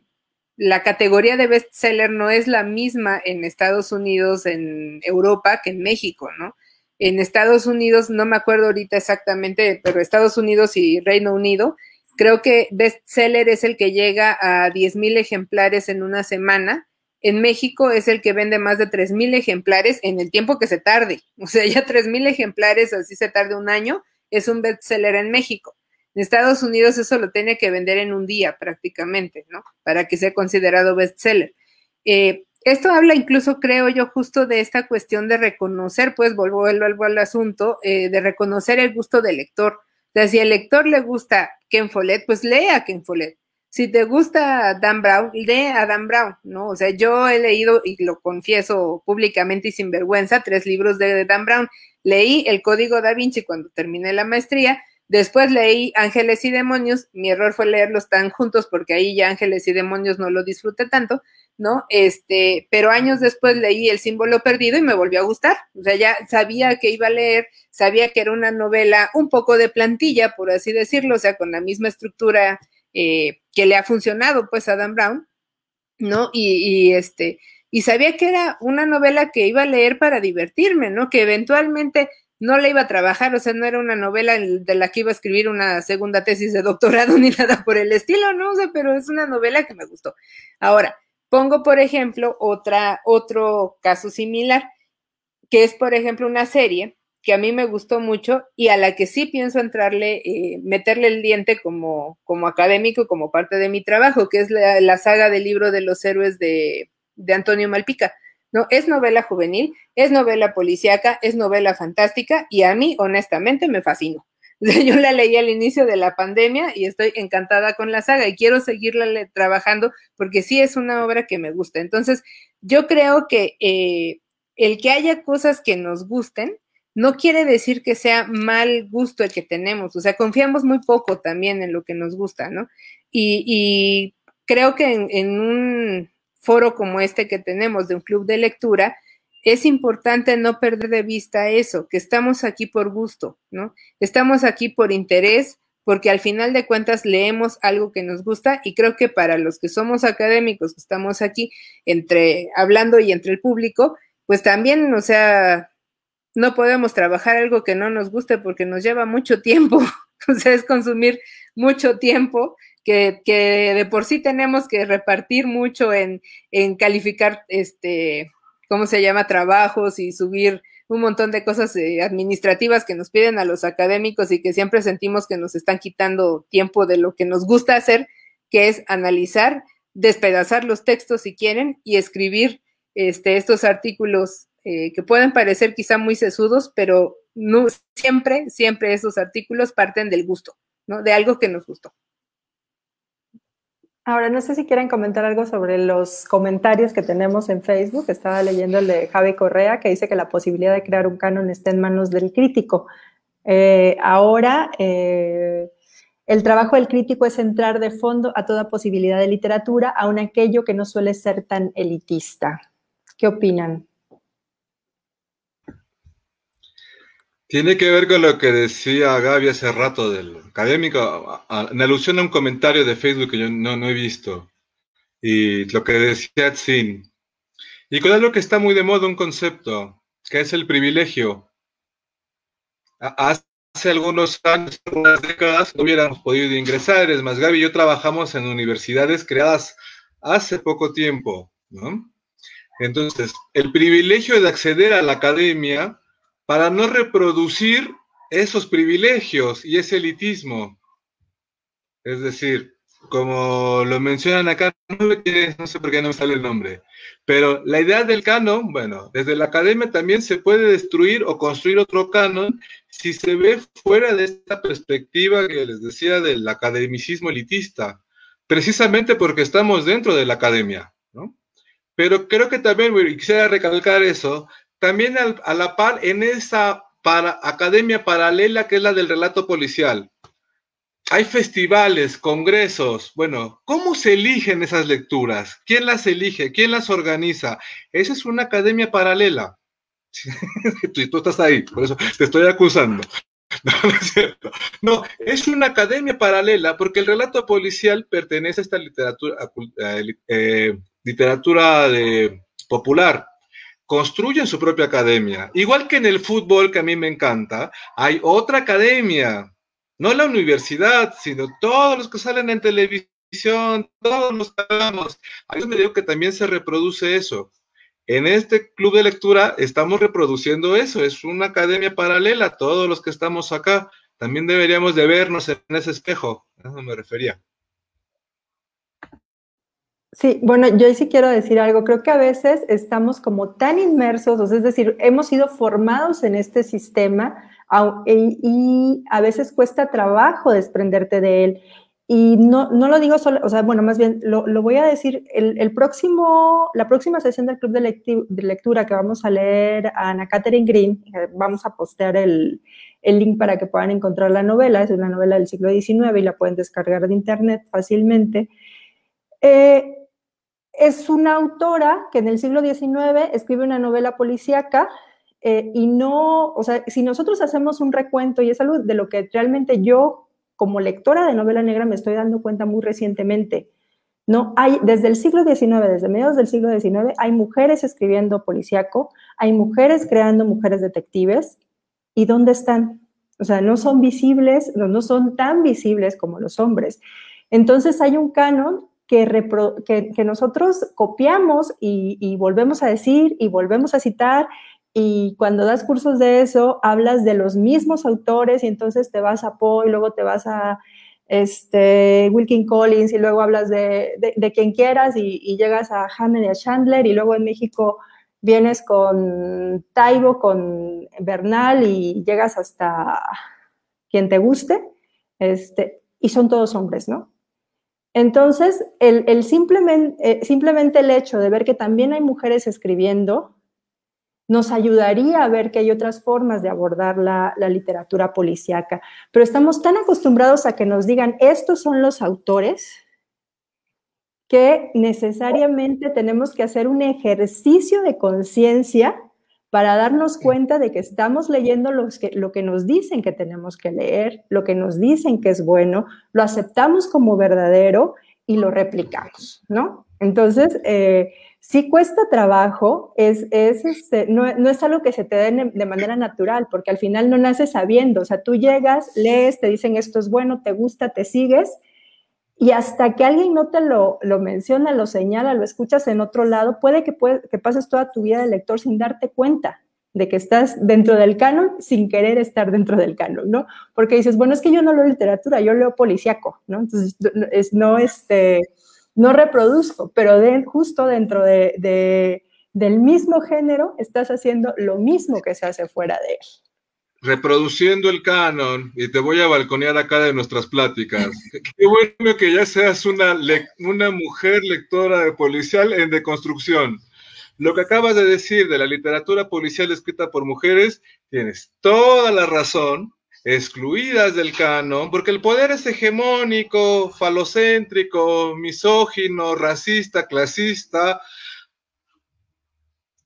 la categoría de bestseller no es la misma en Estados Unidos, en Europa, que en México, ¿no? En Estados Unidos, no me acuerdo ahorita exactamente, pero Estados Unidos y Reino Unido, Creo que bestseller es el que llega a 10.000 ejemplares en una semana. En México es el que vende más de 3.000 ejemplares en el tiempo que se tarde. O sea, ya 3.000 ejemplares, así se tarde un año, es un bestseller en México. En Estados Unidos eso lo tiene que vender en un día prácticamente, ¿no? Para que sea considerado bestseller. Eh, esto habla incluso, creo yo, justo de esta cuestión de reconocer, pues vuelvo, vuelvo al asunto, eh, de reconocer el gusto del lector sea, si al lector le gusta Ken Follett, pues lee a Ken Follett. Si te gusta Dan Brown, lee a Dan Brown, ¿no? O sea, yo he leído, y lo confieso públicamente y sin vergüenza, tres libros de Dan Brown. Leí El Código da Vinci cuando terminé la maestría, después leí Ángeles y Demonios, mi error fue leerlos tan juntos porque ahí ya Ángeles y Demonios no lo disfruté tanto, ¿no? Este, pero años después leí El símbolo perdido y me volvió a gustar. O sea, ya sabía que iba a leer, sabía que era una novela un poco de plantilla, por así decirlo, o sea, con la misma estructura eh, que le ha funcionado, pues, a Dan Brown, ¿no? Y, y, este, y sabía que era una novela que iba a leer para divertirme, ¿no? Que eventualmente no la iba a trabajar, o sea, no era una novela de la que iba a escribir una segunda tesis de doctorado ni nada por el estilo, ¿no? O sea, pero es una novela que me gustó. Ahora, Pongo, por ejemplo, otra, otro caso similar, que es, por ejemplo, una serie que a mí me gustó mucho y a la que sí pienso entrarle, eh, meterle el diente como, como académico, como parte de mi trabajo, que es la, saga del libro de los héroes de, de Antonio Malpica. ¿No? Es novela juvenil, es novela policíaca, es novela fantástica y a mí, honestamente, me fascinó. Yo la leí al inicio de la pandemia y estoy encantada con la saga y quiero seguirla trabajando porque sí es una obra que me gusta. Entonces, yo creo que eh, el que haya cosas que nos gusten no quiere decir que sea mal gusto el que tenemos. O sea, confiamos muy poco también en lo que nos gusta, ¿no? Y, creo que en un foro como este que tenemos de un club de lectura, es importante no perder de vista eso, que estamos aquí por gusto, ¿no? Estamos aquí por interés, porque al final de cuentas leemos algo que nos gusta y creo que para los que somos académicos, que estamos aquí entre hablando y entre el público, pues también, o sea, no podemos trabajar algo que no nos guste porque nos lleva mucho tiempo, o sea, es consumir mucho tiempo que, de por sí tenemos que repartir mucho en, en calificar, este, ¿cómo se llama?, trabajos y subir un montón de cosas eh, administrativas que nos piden a los académicos y que siempre sentimos que nos están quitando tiempo de lo que nos gusta hacer, que es analizar, despedazar los textos si quieren y escribir este, estos artículos eh, que pueden parecer quizá muy sesudos, pero no, siempre, siempre esos artículos parten del gusto, ¿no? De algo que nos gustó. Ahora, no sé si quieren comentar algo sobre los comentarios que tenemos en Facebook. Estaba leyendo el de Javi Correa, que dice que la posibilidad de crear un canon está en manos del crítico. Eh, ahora, eh, el trabajo del crítico es entrar de fondo a toda posibilidad de literatura, aun aquello que no suele ser tan elitista. ¿Qué opinan? Tiene que ver con lo que decía Gaby hace rato del académico, en alusión a un comentario de Facebook que yo no, he visto, y lo que decía Tzin. Y con algo que está muy de moda, un concepto, que es el privilegio. Hace algunos años, algunas décadas, no hubiéramos podido ingresar. Es más, Gaby y yo trabajamos en universidades creadas hace poco tiempo, ¿no? Entonces, el privilegio de acceder a la academia para no reproducir esos privilegios y ese elitismo. Es decir, como lo mencionan acá, no sé por qué no me sale el nombre, pero la idea del canon, bueno, desde la academia también se puede destruir o construir otro canon si se ve fuera de esta perspectiva que les decía del academicismo elitista, precisamente porque estamos dentro de la academia, ¿no? Pero creo que también, quisiera recalcar eso, también a la par en esa academia paralela que es la del relato policial. Hay festivales, congresos. Bueno, ¿cómo se eligen esas lecturas? ¿Quién las elige? ¿Quién las organiza? Esa es una academia paralela. tú, estás ahí, por eso te estoy acusando. No, no es cierto. No, es una academia paralela porque el relato policial pertenece a esta literatura, eh, literatura de, popular construyen su propia academia. Igual que en el fútbol, que a mí me encanta, hay otra academia, no la universidad, sino todos los que salen en televisión, todos los que hablamos. Hay un medio que también se reproduce eso. En este club de lectura estamos reproduciendo eso, es una academia paralela, todos los que estamos acá, también deberíamos de vernos en ese espejo, a eso me refería. Sí, bueno, yo sí quiero decir algo. Creo que a veces estamos como tan inmersos, es decir, hemos sido formados en este sistema y, a veces cuesta trabajo desprenderte de él. Y no, no lo digo solo, o sea, bueno, más bien lo, voy a decir, el, próximo, la próxima sesión del club de, lectura que vamos a leer a Ana Catherine Green, eh, vamos a postear el, el link para que puedan encontrar la novela, es una novela del siglo XIX y la pueden descargar de internet fácilmente. Eh, es una autora que en el siglo XIX escribe una novela policíaca eh, y no, o sea, si nosotros hacemos un recuento, y es algo de lo que realmente yo, como lectora de novela negra, me estoy dando cuenta muy recientemente, ¿no? Hay, desde el siglo XIX, desde mediados del siglo XIX, hay mujeres escribiendo policíaco, hay mujeres creando mujeres detectives, ¿y dónde están? O sea, no son visibles, no, no son tan visibles como los hombres. Entonces hay un canon que, que, nosotros copiamos y, volvemos a decir y volvemos a citar y cuando das cursos de eso hablas de los mismos autores y entonces te vas a Poe y luego te vas a este, Wilkin Collins y luego hablas de, de, quien quieras y, llegas a Hammond y a Chandler y luego en México vienes con Taibo, con Bernal y llegas hasta quien te guste, este, y son todos hombres, ¿no? Entonces, el, simplemente, eh, simplemente el hecho de ver que también hay mujeres escribiendo nos ayudaría a ver que hay otras formas de abordar la, literatura policíaca. Pero estamos tan acostumbrados a que nos digan, estos son los autores, que necesariamente tenemos que hacer un ejercicio de conciencia para darnos cuenta de que estamos leyendo que, lo que nos dicen que tenemos que leer, lo que nos dicen que es bueno, lo aceptamos como verdadero y lo replicamos, ¿no? Entonces, eh, si cuesta trabajo, es, es este, no, es algo que se te dé de manera natural, porque al final no naces sabiendo, o sea, tú llegas, lees, te dicen esto es bueno, te gusta, te sigues, y hasta que alguien no te lo, lo menciona, lo señala, lo escuchas en otro lado, puede que, que pases toda tu vida de lector sin darte cuenta de que estás dentro del canon sin querer estar dentro del canon, ¿no? Porque dices, bueno, es que yo no leo literatura, yo leo policíaco, ¿no? Entonces, es, no, este, no reproduzco, pero justo dentro de, del mismo género estás haciendo lo mismo que se hace fuera de él reproduciendo el canon, y te voy a balconear acá de nuestras pláticas. Qué bueno que ya seas una, una mujer lectora de policial en deconstrucción. Lo que acabas de decir de la literatura policial escrita por mujeres, tienes toda la razón, excluidas del canon, porque el poder es hegemónico, falocéntrico, misógino, racista, clasista,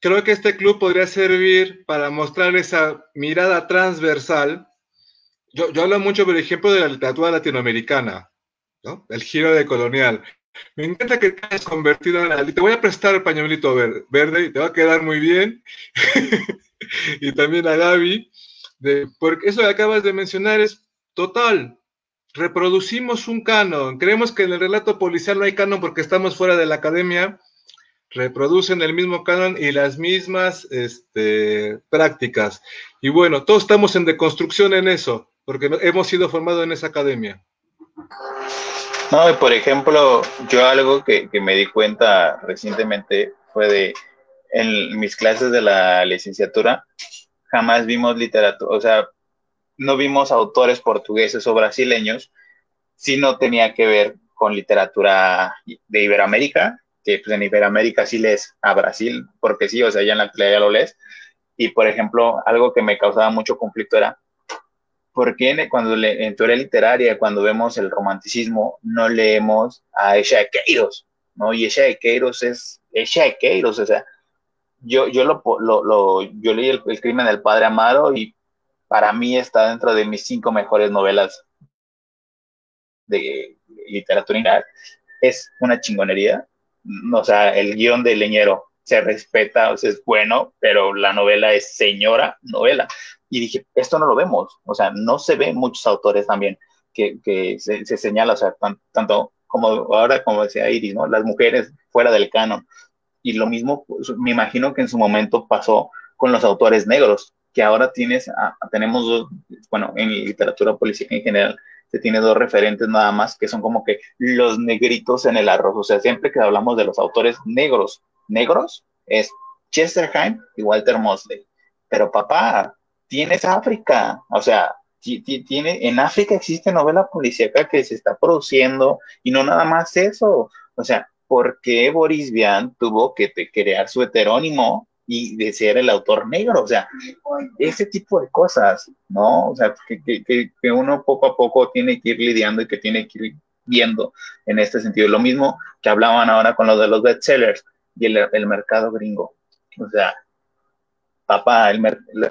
creo que este club podría servir para mostrar esa mirada transversal. Yo, hablo mucho, por ejemplo, de la literatura latinoamericana, ¿no? El giro de colonial. Me encanta que te hayas convertido en la... Te voy a prestar el pañuelito verde y te va a quedar muy bien. y también a Gaby, de, porque eso que acabas de mencionar es total. Reproducimos un canon. Creemos que en el relato policial no hay canon porque estamos fuera de la academia reproducen el mismo canon y las mismas este, prácticas. Y bueno, todos estamos en deconstrucción en eso, porque hemos sido formados en esa academia. No, por ejemplo, yo algo que, me di cuenta recientemente fue de en mis clases de la licenciatura, jamás vimos literatura, o sea, no vimos autores portugueses o brasileños, si no tenía que ver con literatura de Iberoamérica que pues, en Iberoamérica sí lees a Brasil, porque sí, o sea, ya en la actualidad ya lo lees. Y por ejemplo, algo que me causaba mucho conflicto era, ¿por qué cuando le, en teoría literaria, cuando vemos el romanticismo, no leemos a Esha de Queiros? ¿no? Y Esha de Queiros es Esha de Queiros, o sea, yo, yo, lo, yo leí el, crimen del padre Amaro y para mí está dentro de mis cinco mejores novelas de literatura. Es una chingonería o sea, el guion de Leñero se respeta, o sea, es bueno, pero la novela es señora novela. Y dije, esto no lo vemos, o sea, no se ven muchos autores también que, que se, se, señala, o sea, tanto como ahora, como decía Iris, ¿no? Las mujeres fuera del canon. Y lo mismo, pues, me imagino que en su momento pasó con los autores negros, que ahora tienes, tenemos, bueno, en literatura política en general, se tiene dos referentes nada más que son como que los negritos en el arroz. O sea, siempre que hablamos de los autores negros, negros, es Chesterheim y Walter Mosley. Pero papá, tienes África. O sea, tiene, en África existe novela policíaca que se está produciendo y no nada más eso. O sea, ¿por qué Boris Vian tuvo que crear su heterónimo y de ser el autor negro, o sea, ese tipo de cosas, ¿no? O sea, que, que, que, uno poco a poco tiene que ir lidiando y que tiene que ir viendo en este sentido. Lo mismo que hablaban ahora con lo de los bestsellers y el, el mercado gringo. O sea, papá, el,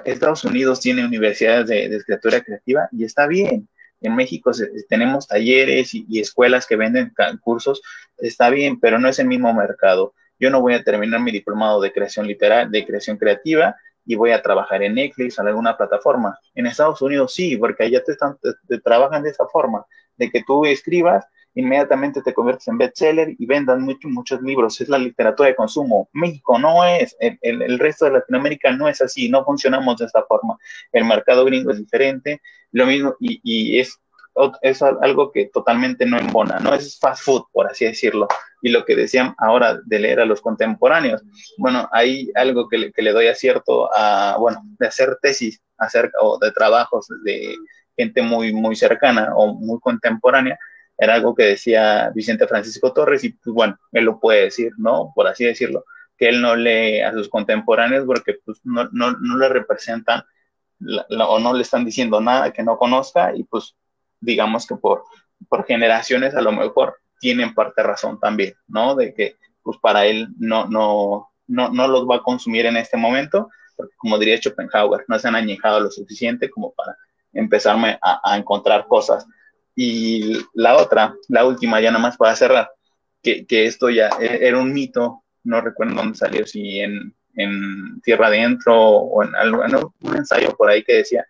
Estados Unidos tiene universidades de, de, escritura creativa y está bien. En México tenemos talleres y escuelas que venden cursos, está bien, pero no es el mismo mercado yo no voy a terminar mi diplomado de creación literal, de creación creativa y voy a trabajar en Netflix o en alguna plataforma. En Estados Unidos sí, porque allá te, están, te, trabajan de esa forma, de que tú escribas, inmediatamente te conviertes en bestseller y vendan muchos muchos libros. Es la literatura de consumo. México no es, el, el, resto de Latinoamérica no es así, no funcionamos de esta forma. El mercado gringo es diferente, lo mismo, y, y es es algo que totalmente no embona, ¿no? Es fast food, por así decirlo. Y lo que decían ahora de leer a los contemporáneos, bueno, hay algo que le, que le doy acierto a, bueno, de hacer tesis acerca o de trabajos de gente muy, muy cercana o muy contemporánea, era algo que decía Vicente Francisco Torres y pues bueno, él lo puede decir, ¿no? Por así decirlo, que él no lee a sus contemporáneos porque pues no, no, no le representan o no le están diciendo nada que no conozca y pues digamos que por, por generaciones a lo mejor tienen parte razón también, ¿no? De que pues para él no, no, no, no los va a consumir en este momento, porque como diría Schopenhauer, no se han añejado lo suficiente como para empezarme a, encontrar cosas. Y la otra, la última, ya nada más para cerrar, que, que, esto ya e, era un mito, no recuerdo dónde salió, si en, en Tierra Adentro o en algo, en ensayo por ahí que decía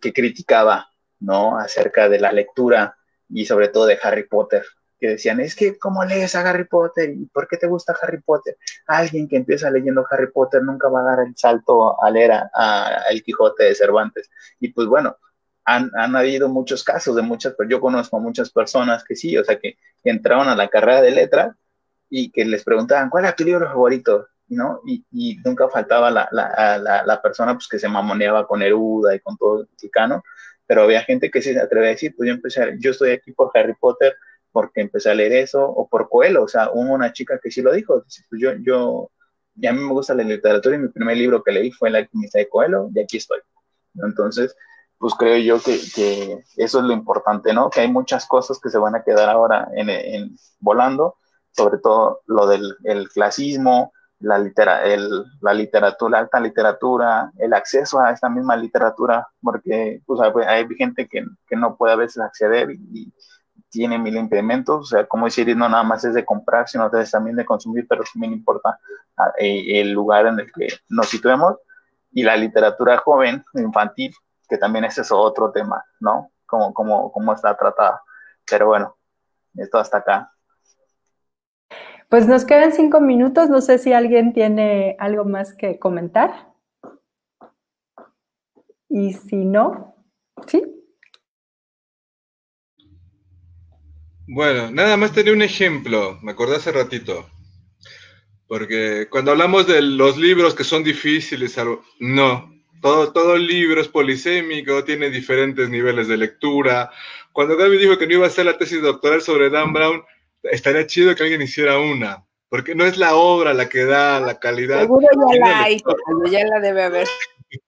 que criticaba, ¿no? Acerca de la lectura y sobre todo de Harry Potter, que decían, es que, ¿cómo lees a Harry Potter? ¿Y por qué te gusta Harry Potter? Alguien que empieza leyendo Harry Potter nunca va a dar el salto a leer a, El Quijote de Cervantes. Y pues bueno, han, han, habido muchos casos de muchas, pero yo conozco muchas personas que sí, o sea, que, entraron a la carrera de letras y que les preguntaban, ¿cuál es tu libro favorito? ¿no? Y, y nunca faltaba la, la, la, persona pues, que se mamoneaba con Eruda y con todo el mexicano, pero había gente que se atrevía a decir, pues yo empecé, yo estoy aquí por Harry Potter, porque empecé a leer eso, o por Coelho, o sea, hubo una chica que sí lo dijo, pues yo, yo, y a mí me gusta la literatura y mi primer libro que leí fue La alquimista de Coelho, y aquí estoy. Entonces, pues creo yo que, eso es lo importante, ¿no? Que hay muchas cosas que se van a quedar ahora en, en volando, sobre todo lo del el clasismo, la, litera, el, la literatura, alta literatura, el acceso a esta misma literatura, porque pues, hay, gente que, que, no puede a veces acceder y, tiene mil implementos, o sea, como decir, no nada más es de comprar, sino también de consumir, pero también importa ah, eh, el lugar en el que nos situemos, y la literatura joven, infantil, que también ese es otro tema, ¿no? Cómo, cómo, cómo está tratada. Pero bueno, esto hasta acá. Pues nos quedan cinco minutos, no sé si alguien tiene algo más que comentar. Y si no, ¿sí? Bueno, nada más tenía un ejemplo, me acordé hace ratito. Porque cuando hablamos de los libros que son difíciles, no, todo, todo libro es polisémico, tiene diferentes niveles de lectura. Cuando Gaby dijo que no iba a hacer la tesis doctoral sobre Dan Brown, estaría chido que alguien hiciera una, porque no es la obra la que da la calidad. Seguro ya la hay, ya la debe haber.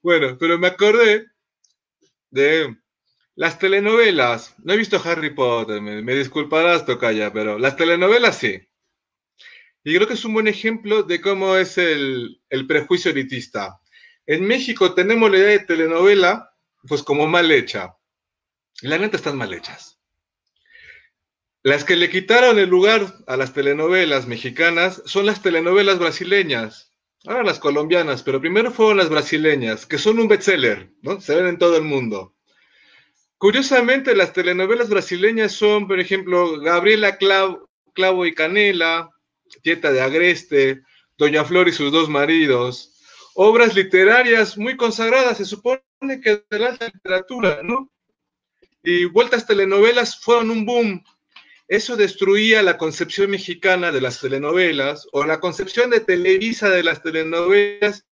Bueno, pero me acordé de las telenovelas. No he visto Harry Potter, me, me disculparás, Tocaya, pero las telenovelas sí. Y creo que es un buen ejemplo de cómo es el, el prejuicio elitista. En México tenemos la idea de telenovela, pues como mal hecha. Y la neta están mal hechas. Las que le quitaron el lugar a las telenovelas mexicanas son las telenovelas brasileñas, ahora las colombianas, pero primero fueron las brasileñas, que son un bestseller, ¿no? Se ven en todo el mundo. Curiosamente, las telenovelas brasileñas son, por ejemplo, Gabriela Clavo, y Canela, Tieta de Agreste, Doña Flor y sus dos maridos, obras literarias muy consagradas, se supone que de la literatura, ¿no? Y vueltas telenovelas fueron un boom eso destruía la concepción mexicana de las telenovelas o la concepción de Televisa de las telenovelas,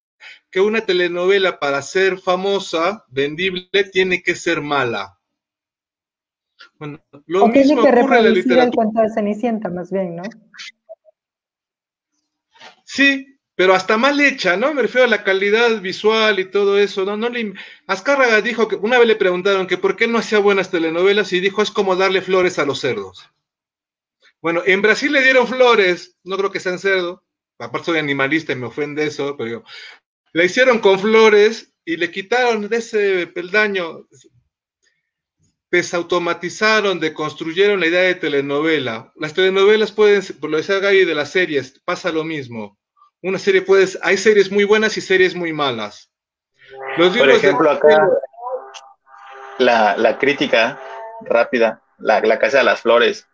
que una telenovela para ser famosa, vendible, tiene que ser mala. Bueno, lo mismo tiene que ocurre en la literatura. el cuento de Cenicienta, más bien, ¿no? Sí, pero hasta mal hecha, ¿no? Me refiero a la calidad visual y todo eso, ¿no? no le... Azcárraga dijo que una vez le preguntaron que por qué no hacía buenas telenovelas y dijo es como darle flores a los cerdos. Bueno, en Brasil le dieron flores, no creo que sean cerdo, aparte soy animalista y me ofende eso, pero le hicieron con flores y le quitaron de ese peldaño, desautomatizaron, deconstruyeron la idea de telenovela. Las telenovelas pueden, por lo que decía Gaby de las series, pasa lo mismo. Una serie puede, hay series muy buenas y series muy malas. por ejemplo, acá la, crítica rápida, la, la Casa de las Flores,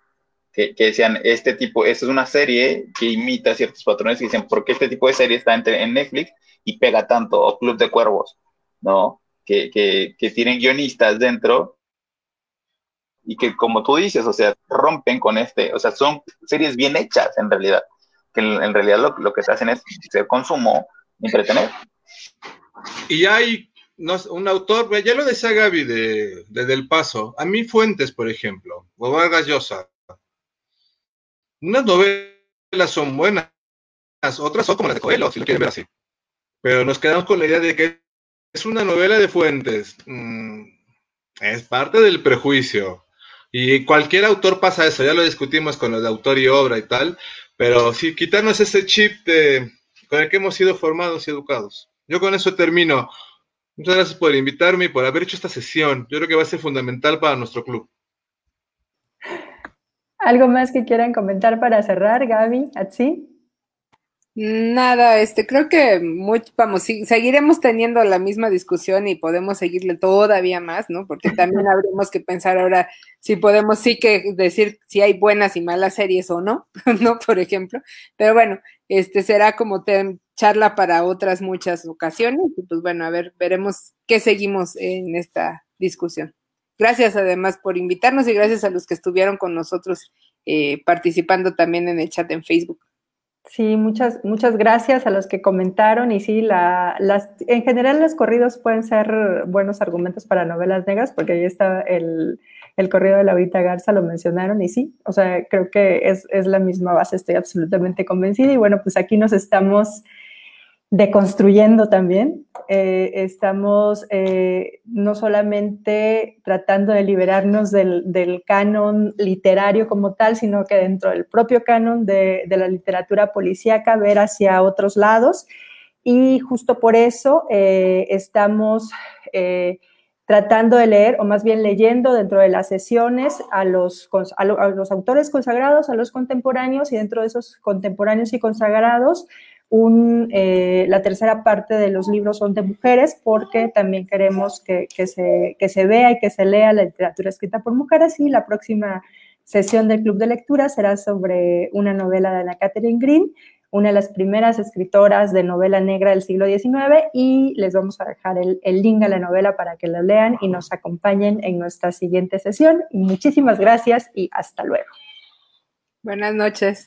que, decían, este tipo, esta es una serie que imita ciertos patrones y dicen, ¿por qué este tipo de serie está en, Netflix y pega tanto? O Club de Cuervos, ¿no? Que, que, tienen guionistas dentro y que, como tú dices, o sea, rompen con este, o sea, son series bien hechas en realidad, que en, realidad lo, lo, que se hacen es ser consumo, entretener. Y hay un autor, ya lo decía Gaby de, de, Del Paso, a mí Fuentes, por ejemplo, o Vargas Llosa, unas novelas son buenas, otras son como las de Coelho, si lo quieren ver así. Pero nos quedamos con la idea de que es una novela de fuentes. Mm, es parte del prejuicio. Y cualquier autor pasa eso, ya lo discutimos con los de autor y obra y tal, pero sí, quitarnos ese chip de, con el que hemos sido formados y educados. Yo con eso termino. Muchas gracias por invitarme y por haber hecho esta sesión. Yo creo que va a ser fundamental para nuestro club. ¿Algo más que quieran comentar para cerrar, Gaby? ¿Atsi? Nada, este, creo que vamos, seguiremos teniendo la misma discusión y podemos seguirle todavía más, ¿no? Porque también habremos que pensar ahora si podemos sí que decir si hay buenas y malas series o no, ¿no? Por ejemplo. Pero bueno, este será como charla para otras muchas ocasiones y pues bueno, a ver, veremos qué seguimos en esta discusión. Gracias además por invitarnos y gracias a los que estuvieron con nosotros eh, participando también en el chat en Facebook. Sí, muchas, muchas gracias a los que comentaron y sí, la, las, en general los corridos pueden ser buenos argumentos para novelas negras porque ahí está el, el corrido de Laurita Garza, lo mencionaron y sí, o sea, creo que es, es la misma base, estoy absolutamente convencida y bueno, pues aquí nos estamos deconstruyendo también. Eh, estamos eh, no solamente tratando de liberarnos del, canon literario como tal, sino que dentro del propio canon de, la literatura policíaca ver hacia otros lados. Y justo por eso eh, estamos tratando de leer, o más bien leyendo dentro de las sesiones a los, a los autores consagrados, a los contemporáneos, y dentro de esos contemporáneos y consagrados, eh, la tercera parte de los libros son de mujeres porque también queremos que, se, vea y que se lea la literatura escrita por mujeres y la próxima sesión del Club de Lectura será sobre una novela de Ana Catherine Green, una de las primeras escritoras de novela negra del siglo XIX y les vamos a dejar el, el link a la novela para que la lean y nos acompañen en nuestra siguiente sesión. Muchísimas gracias y hasta luego. Buenas noches.